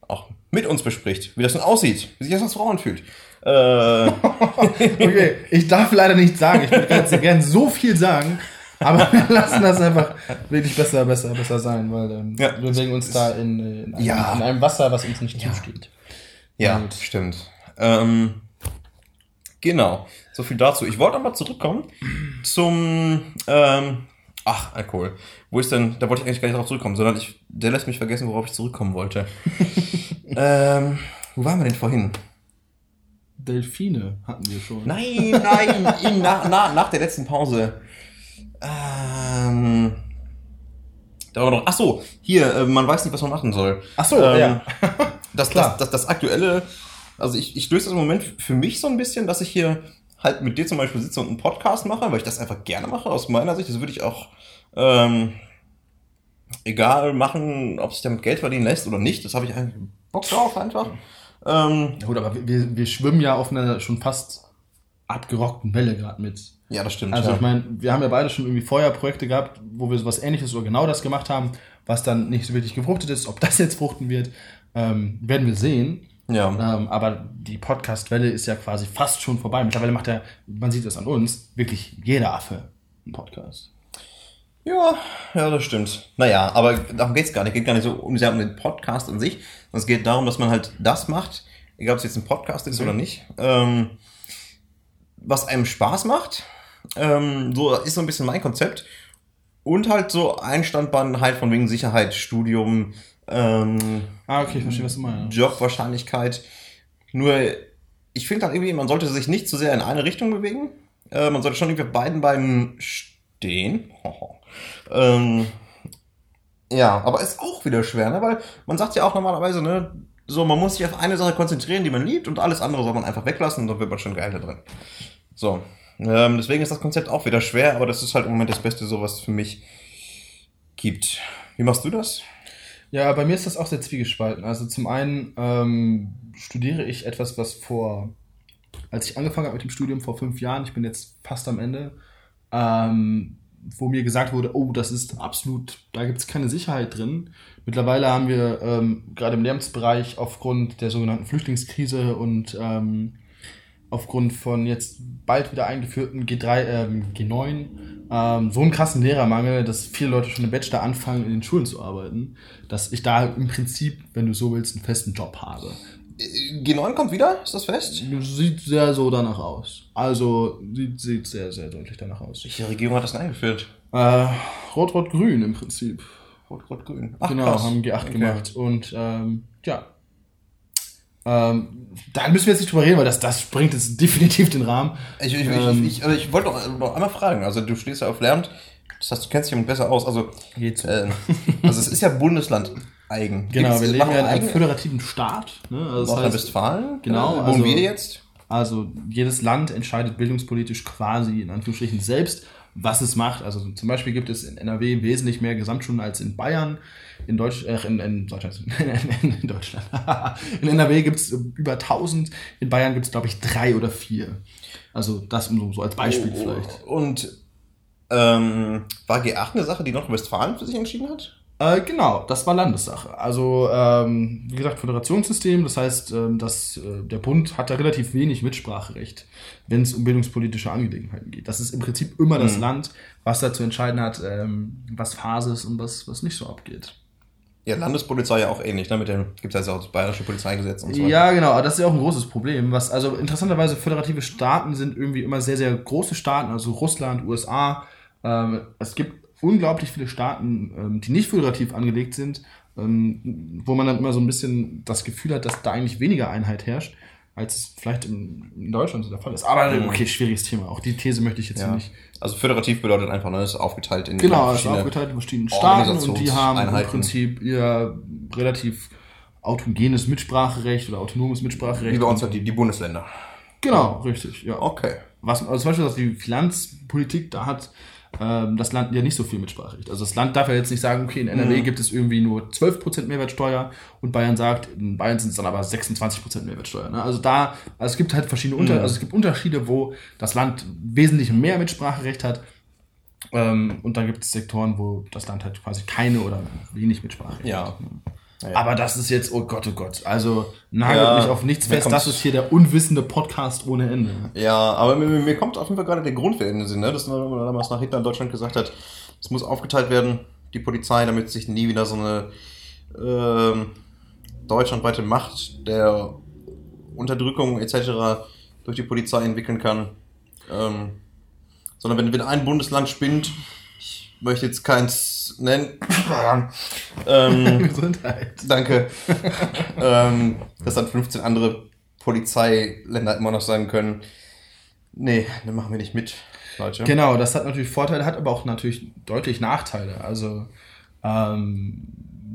auch mit uns bespricht, wie das denn aussieht, wie sich das als Frauen fühlt. Äh, *laughs* Okay, ich darf leider nicht sagen. Ich würde ganz gern so viel sagen, aber wir lassen das einfach wirklich besser, besser, besser sein, weil ähm, Ja. wir bewegen uns da in, äh, in, einem, Ja. in einem Wasser, was uns nicht zusteht. ja, Gut. stimmt. Ähm, genau, so viel dazu. Ich wollte aber zurückkommen zum, ähm, ach, Alkohol. Wo ist denn, da wollte ich eigentlich gar nicht darauf zurückkommen, sondern ich, der lässt mich vergessen, worauf ich zurückkommen wollte. *laughs* ähm, wo waren wir denn vorhin? Delfine hatten wir schon. Nein, nein, *laughs* in, nach, nach, nach der letzten Pause. Ähm, da war noch, ach so, hier, äh, man weiß nicht, was man machen soll. Ach so, Ähm, ja. Das, Klar. das, das, das aktuelle, also ich, ich löse das im Moment für mich so ein bisschen, dass ich hier halt mit dir zum Beispiel sitze und einen Podcast mache, weil ich das einfach gerne mache, aus meiner Sicht. Das würde ich auch, ähm, egal machen, ob sich damit Geld verdienen lässt oder nicht. Das habe ich eigentlich Bock drauf einfach. Ähm, Ja, Gut, aber wir, wir schwimmen ja auf einer schon fast abgerockten Welle gerade mit. ja, das stimmt. Also ja. ich meine, wir haben ja beide schon irgendwie vorher Projekte gehabt, wo wir sowas ähnliches oder genau das gemacht haben, was dann nicht so wirklich gefruchtet ist. Ob das jetzt fruchten wird, ähm, werden wir sehen. ja. Ähm, aber die Podcast-Welle ist ja quasi fast schon vorbei. Mittlerweile macht ja, man sieht das an uns, wirklich jeder Affe einen Podcast. Ja, ja, das stimmt. Naja, aber darum geht's gar nicht. Geht gar nicht so um, sehr um den Podcast an sich, sondern es geht darum, dass man halt das macht, egal ob es jetzt ein Podcast ist oder nicht, ähm, was einem Spaß macht. Ähm, so ist so ein bisschen mein Konzept. Und halt so ein Standbein halt von wegen Sicherheit, Studium, ähm, Ah, okay, ich verstehe, was du meinst. Jobwahrscheinlichkeit. Nur, ich finde halt irgendwie, man sollte sich nicht zu sehr in eine Richtung bewegen. Äh, man sollte schon irgendwie auf beiden Beinen stehen. *laughs* ähm, ja, aber ist auch wieder schwer, ne? weil man sagt ja auch normalerweise, ne, so, man muss sich auf eine Sache konzentrieren, die man liebt, und alles andere soll man einfach weglassen, und dann wird man schon geil da drin. So. Ähm, deswegen ist das Konzept auch wieder schwer, aber das ist halt im Moment das Beste, so was für mich gibt. Wie machst du das? Ja, bei mir ist das auch sehr zwiegespalten. Also zum einen ähm, studiere ich etwas, was vor, als ich angefangen habe mit dem Studium vor fünf Jahren, ich bin jetzt fast am Ende, ähm, wo mir gesagt wurde, oh, das ist absolut, da gibt es keine Sicherheit drin. Mittlerweile haben wir ähm, gerade im Lärmsbereich aufgrund der sogenannten Flüchtlingskrise und ähm, aufgrund von jetzt bald wieder eingeführten G3, ähm, G9 ähm, so einen krassen Lehrermangel, dass viele Leute schon im Bachelor anfangen, in den Schulen zu arbeiten, dass ich da im Prinzip, wenn du so willst, einen festen Job habe. G9 kommt wieder? Ist das fest? Sieht sehr so danach aus. Also sieht, sieht sehr, sehr deutlich danach aus. Welche Regierung hat das denn eingeführt? Äh, Rot-Rot-Grün im Prinzip. Rot-Rot-Grün. Genau, krass. haben G8 okay. gemacht. Und ähm, ja. Ähm, da müssen wir jetzt nicht drüber reden, weil das, das springt jetzt definitiv den Rahmen. Ich, ich, ähm, ich, ich, also ich wollte noch, noch einmal fragen. Also du stehst ja auf Lärm, das heißt, du kennst dich besser aus. Also, Geht so. Äh, also es ist ja Bundesland eigen. Genau, Gibt's, wir leben ja in einem föderativen Staat. Ne? Also Nordrhein-Westfalen? Genau. Äh, wo also, wir jetzt? Also jedes Land entscheidet bildungspolitisch quasi in Anführungsstrichen selbst, was es macht. Also zum Beispiel gibt es in NRW wesentlich mehr Gesamtschulen als in Bayern. In, Deutsch, äh, in, in Deutschland. *laughs* in Deutschland. *laughs* in NRW gibt es über 1000, in Bayern gibt es, glaube ich, drei oder vier. Also das so als Beispiel oh, vielleicht. Und ähm, war G8 eine Sache, die Nordrhein-Westfalen für sich entschieden hat? Äh, genau, das war Landessache. Also, ähm, wie gesagt, Föderationssystem, das heißt, ähm, dass, äh, der Bund hat da relativ wenig Mitspracherecht, wenn es um bildungspolitische Angelegenheiten geht. Das ist im Prinzip immer mhm. das Land, was da zu entscheiden hat, ähm, was Phase ist und was, was nicht so abgeht. Ja, Landespolizei ja auch ähnlich, ne? Mit dem gibt es ja auch das bayerische Polizeigesetz und so weiter. Ja, genau, aber das ist ja auch ein großes Problem. Was, also interessanterweise, föderative Staaten sind irgendwie immer sehr, sehr große Staaten, also Russland, USA. Ähm, es gibt unglaublich viele Staaten, ähm, die nicht föderativ angelegt sind, ähm, wo man dann immer so ein bisschen das Gefühl hat, dass da eigentlich weniger Einheit herrscht, als es vielleicht in, in Deutschland so der Fall ist. Aber mhm. okay, schwieriges Thema. Auch die These möchte ich jetzt ja. nicht. Also föderativ bedeutet einfach, ne, es ist aufgeteilt in genau, es ist aufgeteilt in verschiedenen Staaten und die haben Einheiten. im Prinzip ihr relativ autogenes Mitspracherecht oder autonomes Mitspracherecht. Wie bei uns halt die, die Bundesländer. Genau, richtig, ja. Okay. Was, also zum Beispiel, dass die Finanzpolitik da hat ähm, das Land ja nicht so viel Mitspracherecht. Also das Land darf ja jetzt nicht sagen, okay, in NRW mhm. gibt es irgendwie nur 12% Mehrwertsteuer und Bayern sagt, in Bayern sind es dann aber 26% Mehrwertsteuer. Ne? Also da, also es gibt halt verschiedene Unter mhm. also es gibt Unterschiede, wo das Land wesentlich mehr Mitspracherecht hat. Ähm, und dann gibt es Sektoren, wo das Land halt quasi keine oder wenig Mitspracherecht ja. hat. Ja. Aber das ist jetzt, oh Gott, oh Gott. Also nagelt ja, mich auf nichts fest. Das ist hier der unwissende Podcast ohne Ende. Ja, aber mir, mir kommt auf jeden Fall gerade der Grund in den Sinn, ne? dass man damals nach Hitler in Deutschland gesagt hat, es muss aufgeteilt werden, die Polizei, damit sich nie wieder so eine äh, deutschlandweite Macht der Unterdrückung etc. durch die Polizei entwickeln kann. Ähm, sondern wenn, wenn ein Bundesland spinnt, möchte jetzt keins nennen. *laughs* ähm, *laughs* Gesundheit. Danke. *laughs* ähm, dass dann 15 andere Polizeiländer immer noch sagen können, nee, dann machen wir nicht mit, Leute. Genau, das hat natürlich Vorteile, hat aber auch natürlich deutlich Nachteile. Also ähm,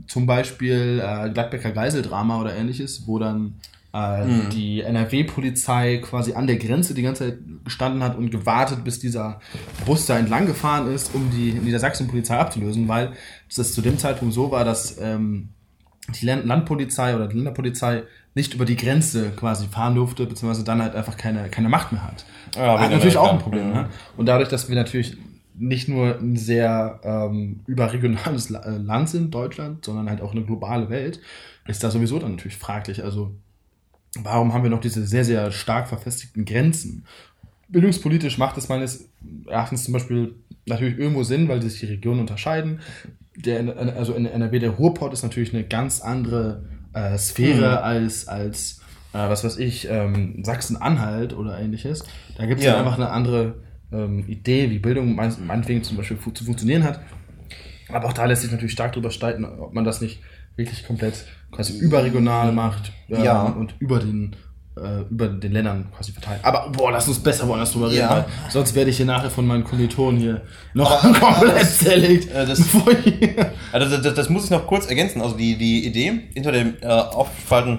zum Beispiel äh, Gladbecker Geiseldrama oder ähnliches, wo dann äh, mhm. die NRW-Polizei quasi an der Grenze die ganze Zeit gestanden hat und gewartet, bis dieser Bus da entlang gefahren ist, um die Niedersachsen-Polizei abzulösen, weil es zu dem Zeitpunkt so war, dass ähm, die Landpolizei oder die Länderpolizei nicht über die Grenze quasi fahren durfte, beziehungsweise dann halt einfach keine, keine Macht mehr hat. Ja, hat natürlich auch ein Problem. Mhm. Ne? Und dadurch, dass wir natürlich nicht nur ein sehr ähm, überregionales äh, Land sind, Deutschland, sondern halt auch eine globale Welt, ist da sowieso dann natürlich fraglich. Also warum haben wir noch diese sehr, sehr stark verfestigten Grenzen? Bildungspolitisch macht es meines Erachtens zum Beispiel natürlich irgendwo Sinn, weil sich die Regionen unterscheiden. Der, also in NRW, der Ruhrpott ist natürlich eine ganz andere äh, Sphäre mhm. als, als äh, was weiß ich, ähm, Sachsen-Anhalt oder ähnliches. Da gibt es ja. einfach eine andere ähm, Idee, wie Bildung meinetwegen zum Beispiel fu zu funktionieren hat. Aber auch da lässt sich natürlich stark drüber streiten, ob man das nicht wirklich komplett quasi überregional macht äh, ja. und über den äh, über den Ländern quasi verteilt. Aber boah, lass uns besser woanders drüber reden, ja. weil sonst werde ich hier nachher von meinen Kommilitonen hier noch *laughs* komplett zerlegt. Äh, das, *laughs* also das, das, muss ich noch kurz ergänzen. Also die, die Idee hinter dem äh, Aufspalten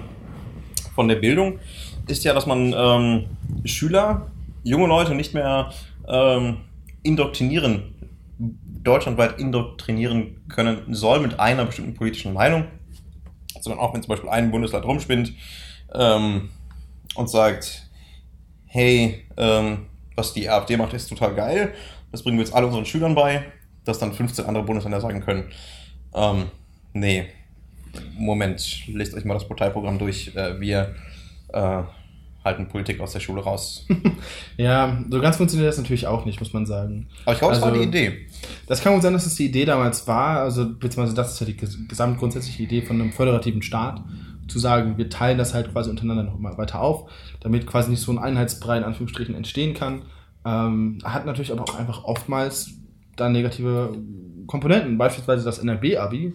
von der Bildung ist ja, dass man ähm, Schüler, junge Leute nicht mehr ähm, indoktrinieren deutschlandweit indoktrinieren können soll mit einer bestimmten politischen Meinung, sondern auch wenn zum Beispiel ein Bundesland rumspinnt ähm, und sagt, hey, ähm, was die AfD macht, ist total geil, das bringen wir jetzt alle unseren Schülern bei, dass dann 15 andere Bundesländer sagen können, ähm, nee, Moment, lest euch mal das Parteiprogramm durch, äh, wir äh, halten Politik aus der Schule raus. *laughs* ja, so ganz funktioniert das natürlich auch nicht, muss man sagen. Aber ich glaube, also, das war die Idee. Das kann gut sein, dass es die Idee damals war, also beziehungsweise das ist ja die gesamtgrundsätzliche Idee von einem föderativen Staat, zu sagen, wir teilen das halt quasi untereinander noch mal weiter auf, damit quasi nicht so ein Einheitsbrei in Anführungsstrichen entstehen kann. Ähm, hat natürlich aber auch einfach oftmals da negative Komponenten, beispielsweise das NRB-Abi.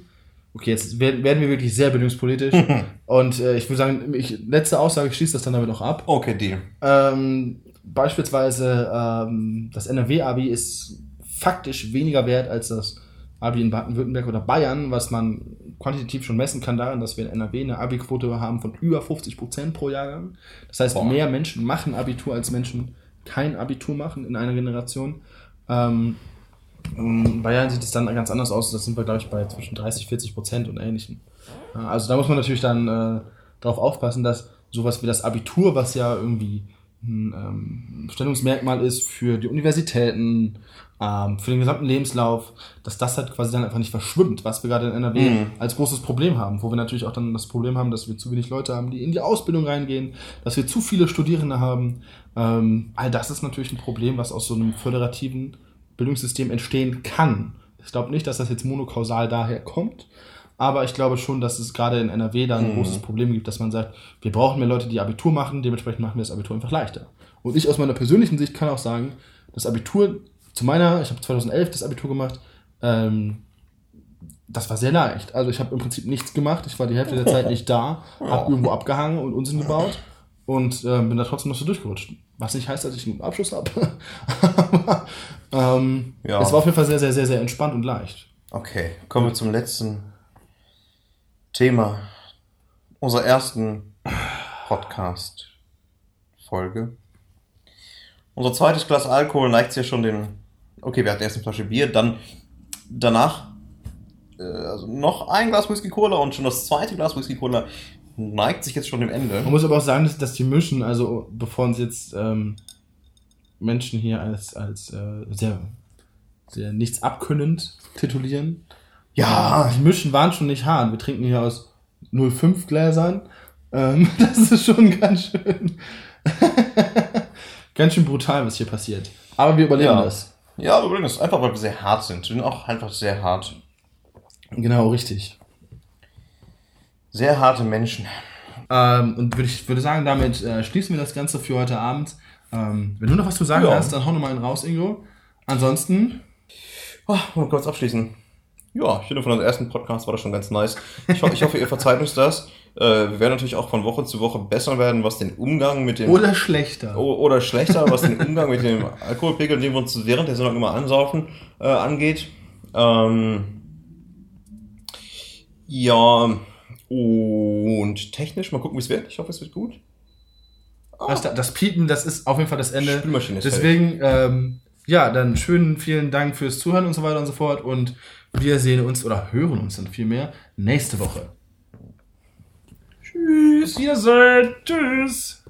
Okay, jetzt werden, werden wir wirklich sehr bildungspolitisch. *laughs* und äh, ich würde sagen, ich, letzte Aussage, ich schließe das dann damit auch ab. Okay, Deal. Ähm, beispielsweise ähm, das NRW-Abi ist faktisch weniger wert als das Abi in Baden-Württemberg oder Bayern, was man quantitativ schon messen kann daran, dass wir in NRW eine Abi-Quote haben von über 50 Prozent pro Jahrgang. Das heißt, Boah. mehr Menschen machen Abitur als Menschen kein Abitur machen in einer Generation. Ähm, in Bayern sieht es dann ganz anders aus. Da sind wir, glaube ich, bei zwischen 30, 40 Prozent und ähnlichem. Also da muss man natürlich dann äh, darauf aufpassen, dass sowas wie das Abitur, was ja irgendwie ein ähm, Stellungsmerkmal ist für die Universitäten, ähm, für den gesamten Lebenslauf, dass das halt quasi dann einfach nicht verschwimmt, was wir gerade in NRW mhm. als großes Problem haben, wo wir natürlich auch dann das Problem haben, dass wir zu wenig Leute haben, die in die Ausbildung reingehen, dass wir zu viele Studierende haben. Ähm, all das ist natürlich ein Problem, was aus so einem föderativen Bildungssystem entstehen kann. Ich glaube nicht, dass das jetzt monokausal daher kommt, aber ich glaube schon, dass es gerade in NRW da ein mhm. großes Problem gibt, dass man sagt, wir brauchen mehr Leute, die Abitur machen, dementsprechend machen wir das Abitur einfach leichter. Und ich aus meiner persönlichen Sicht kann auch sagen, das Abitur zu meiner, ich habe 2011 das Abitur gemacht, ähm, das war sehr leicht. Also ich habe im Prinzip nichts gemacht, ich war die Hälfte der Zeit nicht da, habe irgendwo abgehangen und Unsinn gebaut und äh, bin da trotzdem noch so durchgerutscht. Was nicht heißt, dass ich einen Abschluss habe. *laughs* Aber ähm, ja. es war auf jeden Fall sehr, sehr, sehr, sehr entspannt und leicht. Okay, kommen wir zum letzten Thema unserer ersten Podcast-Folge. Unser zweites Glas Alkohol neigt sich ja schon den. Okay, wir hatten erst eine Flasche Bier, dann danach äh, also noch ein Glas Whisky Cola und schon das zweite Glas Whisky Cola neigt sich jetzt schon dem Ende. Man muss aber auch sagen, dass, dass die mischen, also bevor uns jetzt ähm, Menschen hier als, als äh, sehr, sehr nichts abkönnend titulieren, ja, die Mischen waren schon nicht hart. Wir trinken hier aus 05 Gläsern. Ähm, *laughs* das ist schon ganz schön. *laughs* ganz schön brutal, was hier passiert. Aber wir überleben ja. das. Ja, wir überleben das. Einfach, weil wir sehr hart sind. Wir sind auch einfach sehr hart. Genau, richtig. Sehr harte Menschen. Ähm, und würde ich würde sagen, damit äh, schließen wir das Ganze für heute Abend. Ähm, wenn du noch was zu sagen ja. hast, dann hau nochmal einen raus, Ingo. Ansonsten. Oh, mal kurz abschließen. Ja, ich finde von unserem ersten Podcast war das schon ganz nice. Ich, ho ich hoffe, ihr verzeiht uns das. Äh, wir werden natürlich auch von Woche zu Woche besser werden, was den Umgang mit dem. Oder schlechter. oder schlechter, was den Umgang mit dem Alkoholpegel, den wir uns während der Sendung immer ansaufen, äh, angeht. Ähm, ja, und technisch, mal gucken, wie es wird. Ich hoffe, es wird gut. Das, das Piepen, das ist auf jeden Fall das Ende. Deswegen, ähm, ja, dann schönen vielen Dank fürs Zuhören und so weiter und so fort. Und wir sehen uns oder hören uns dann vielmehr nächste Woche. Tschüss. Ihr seid. Tschüss.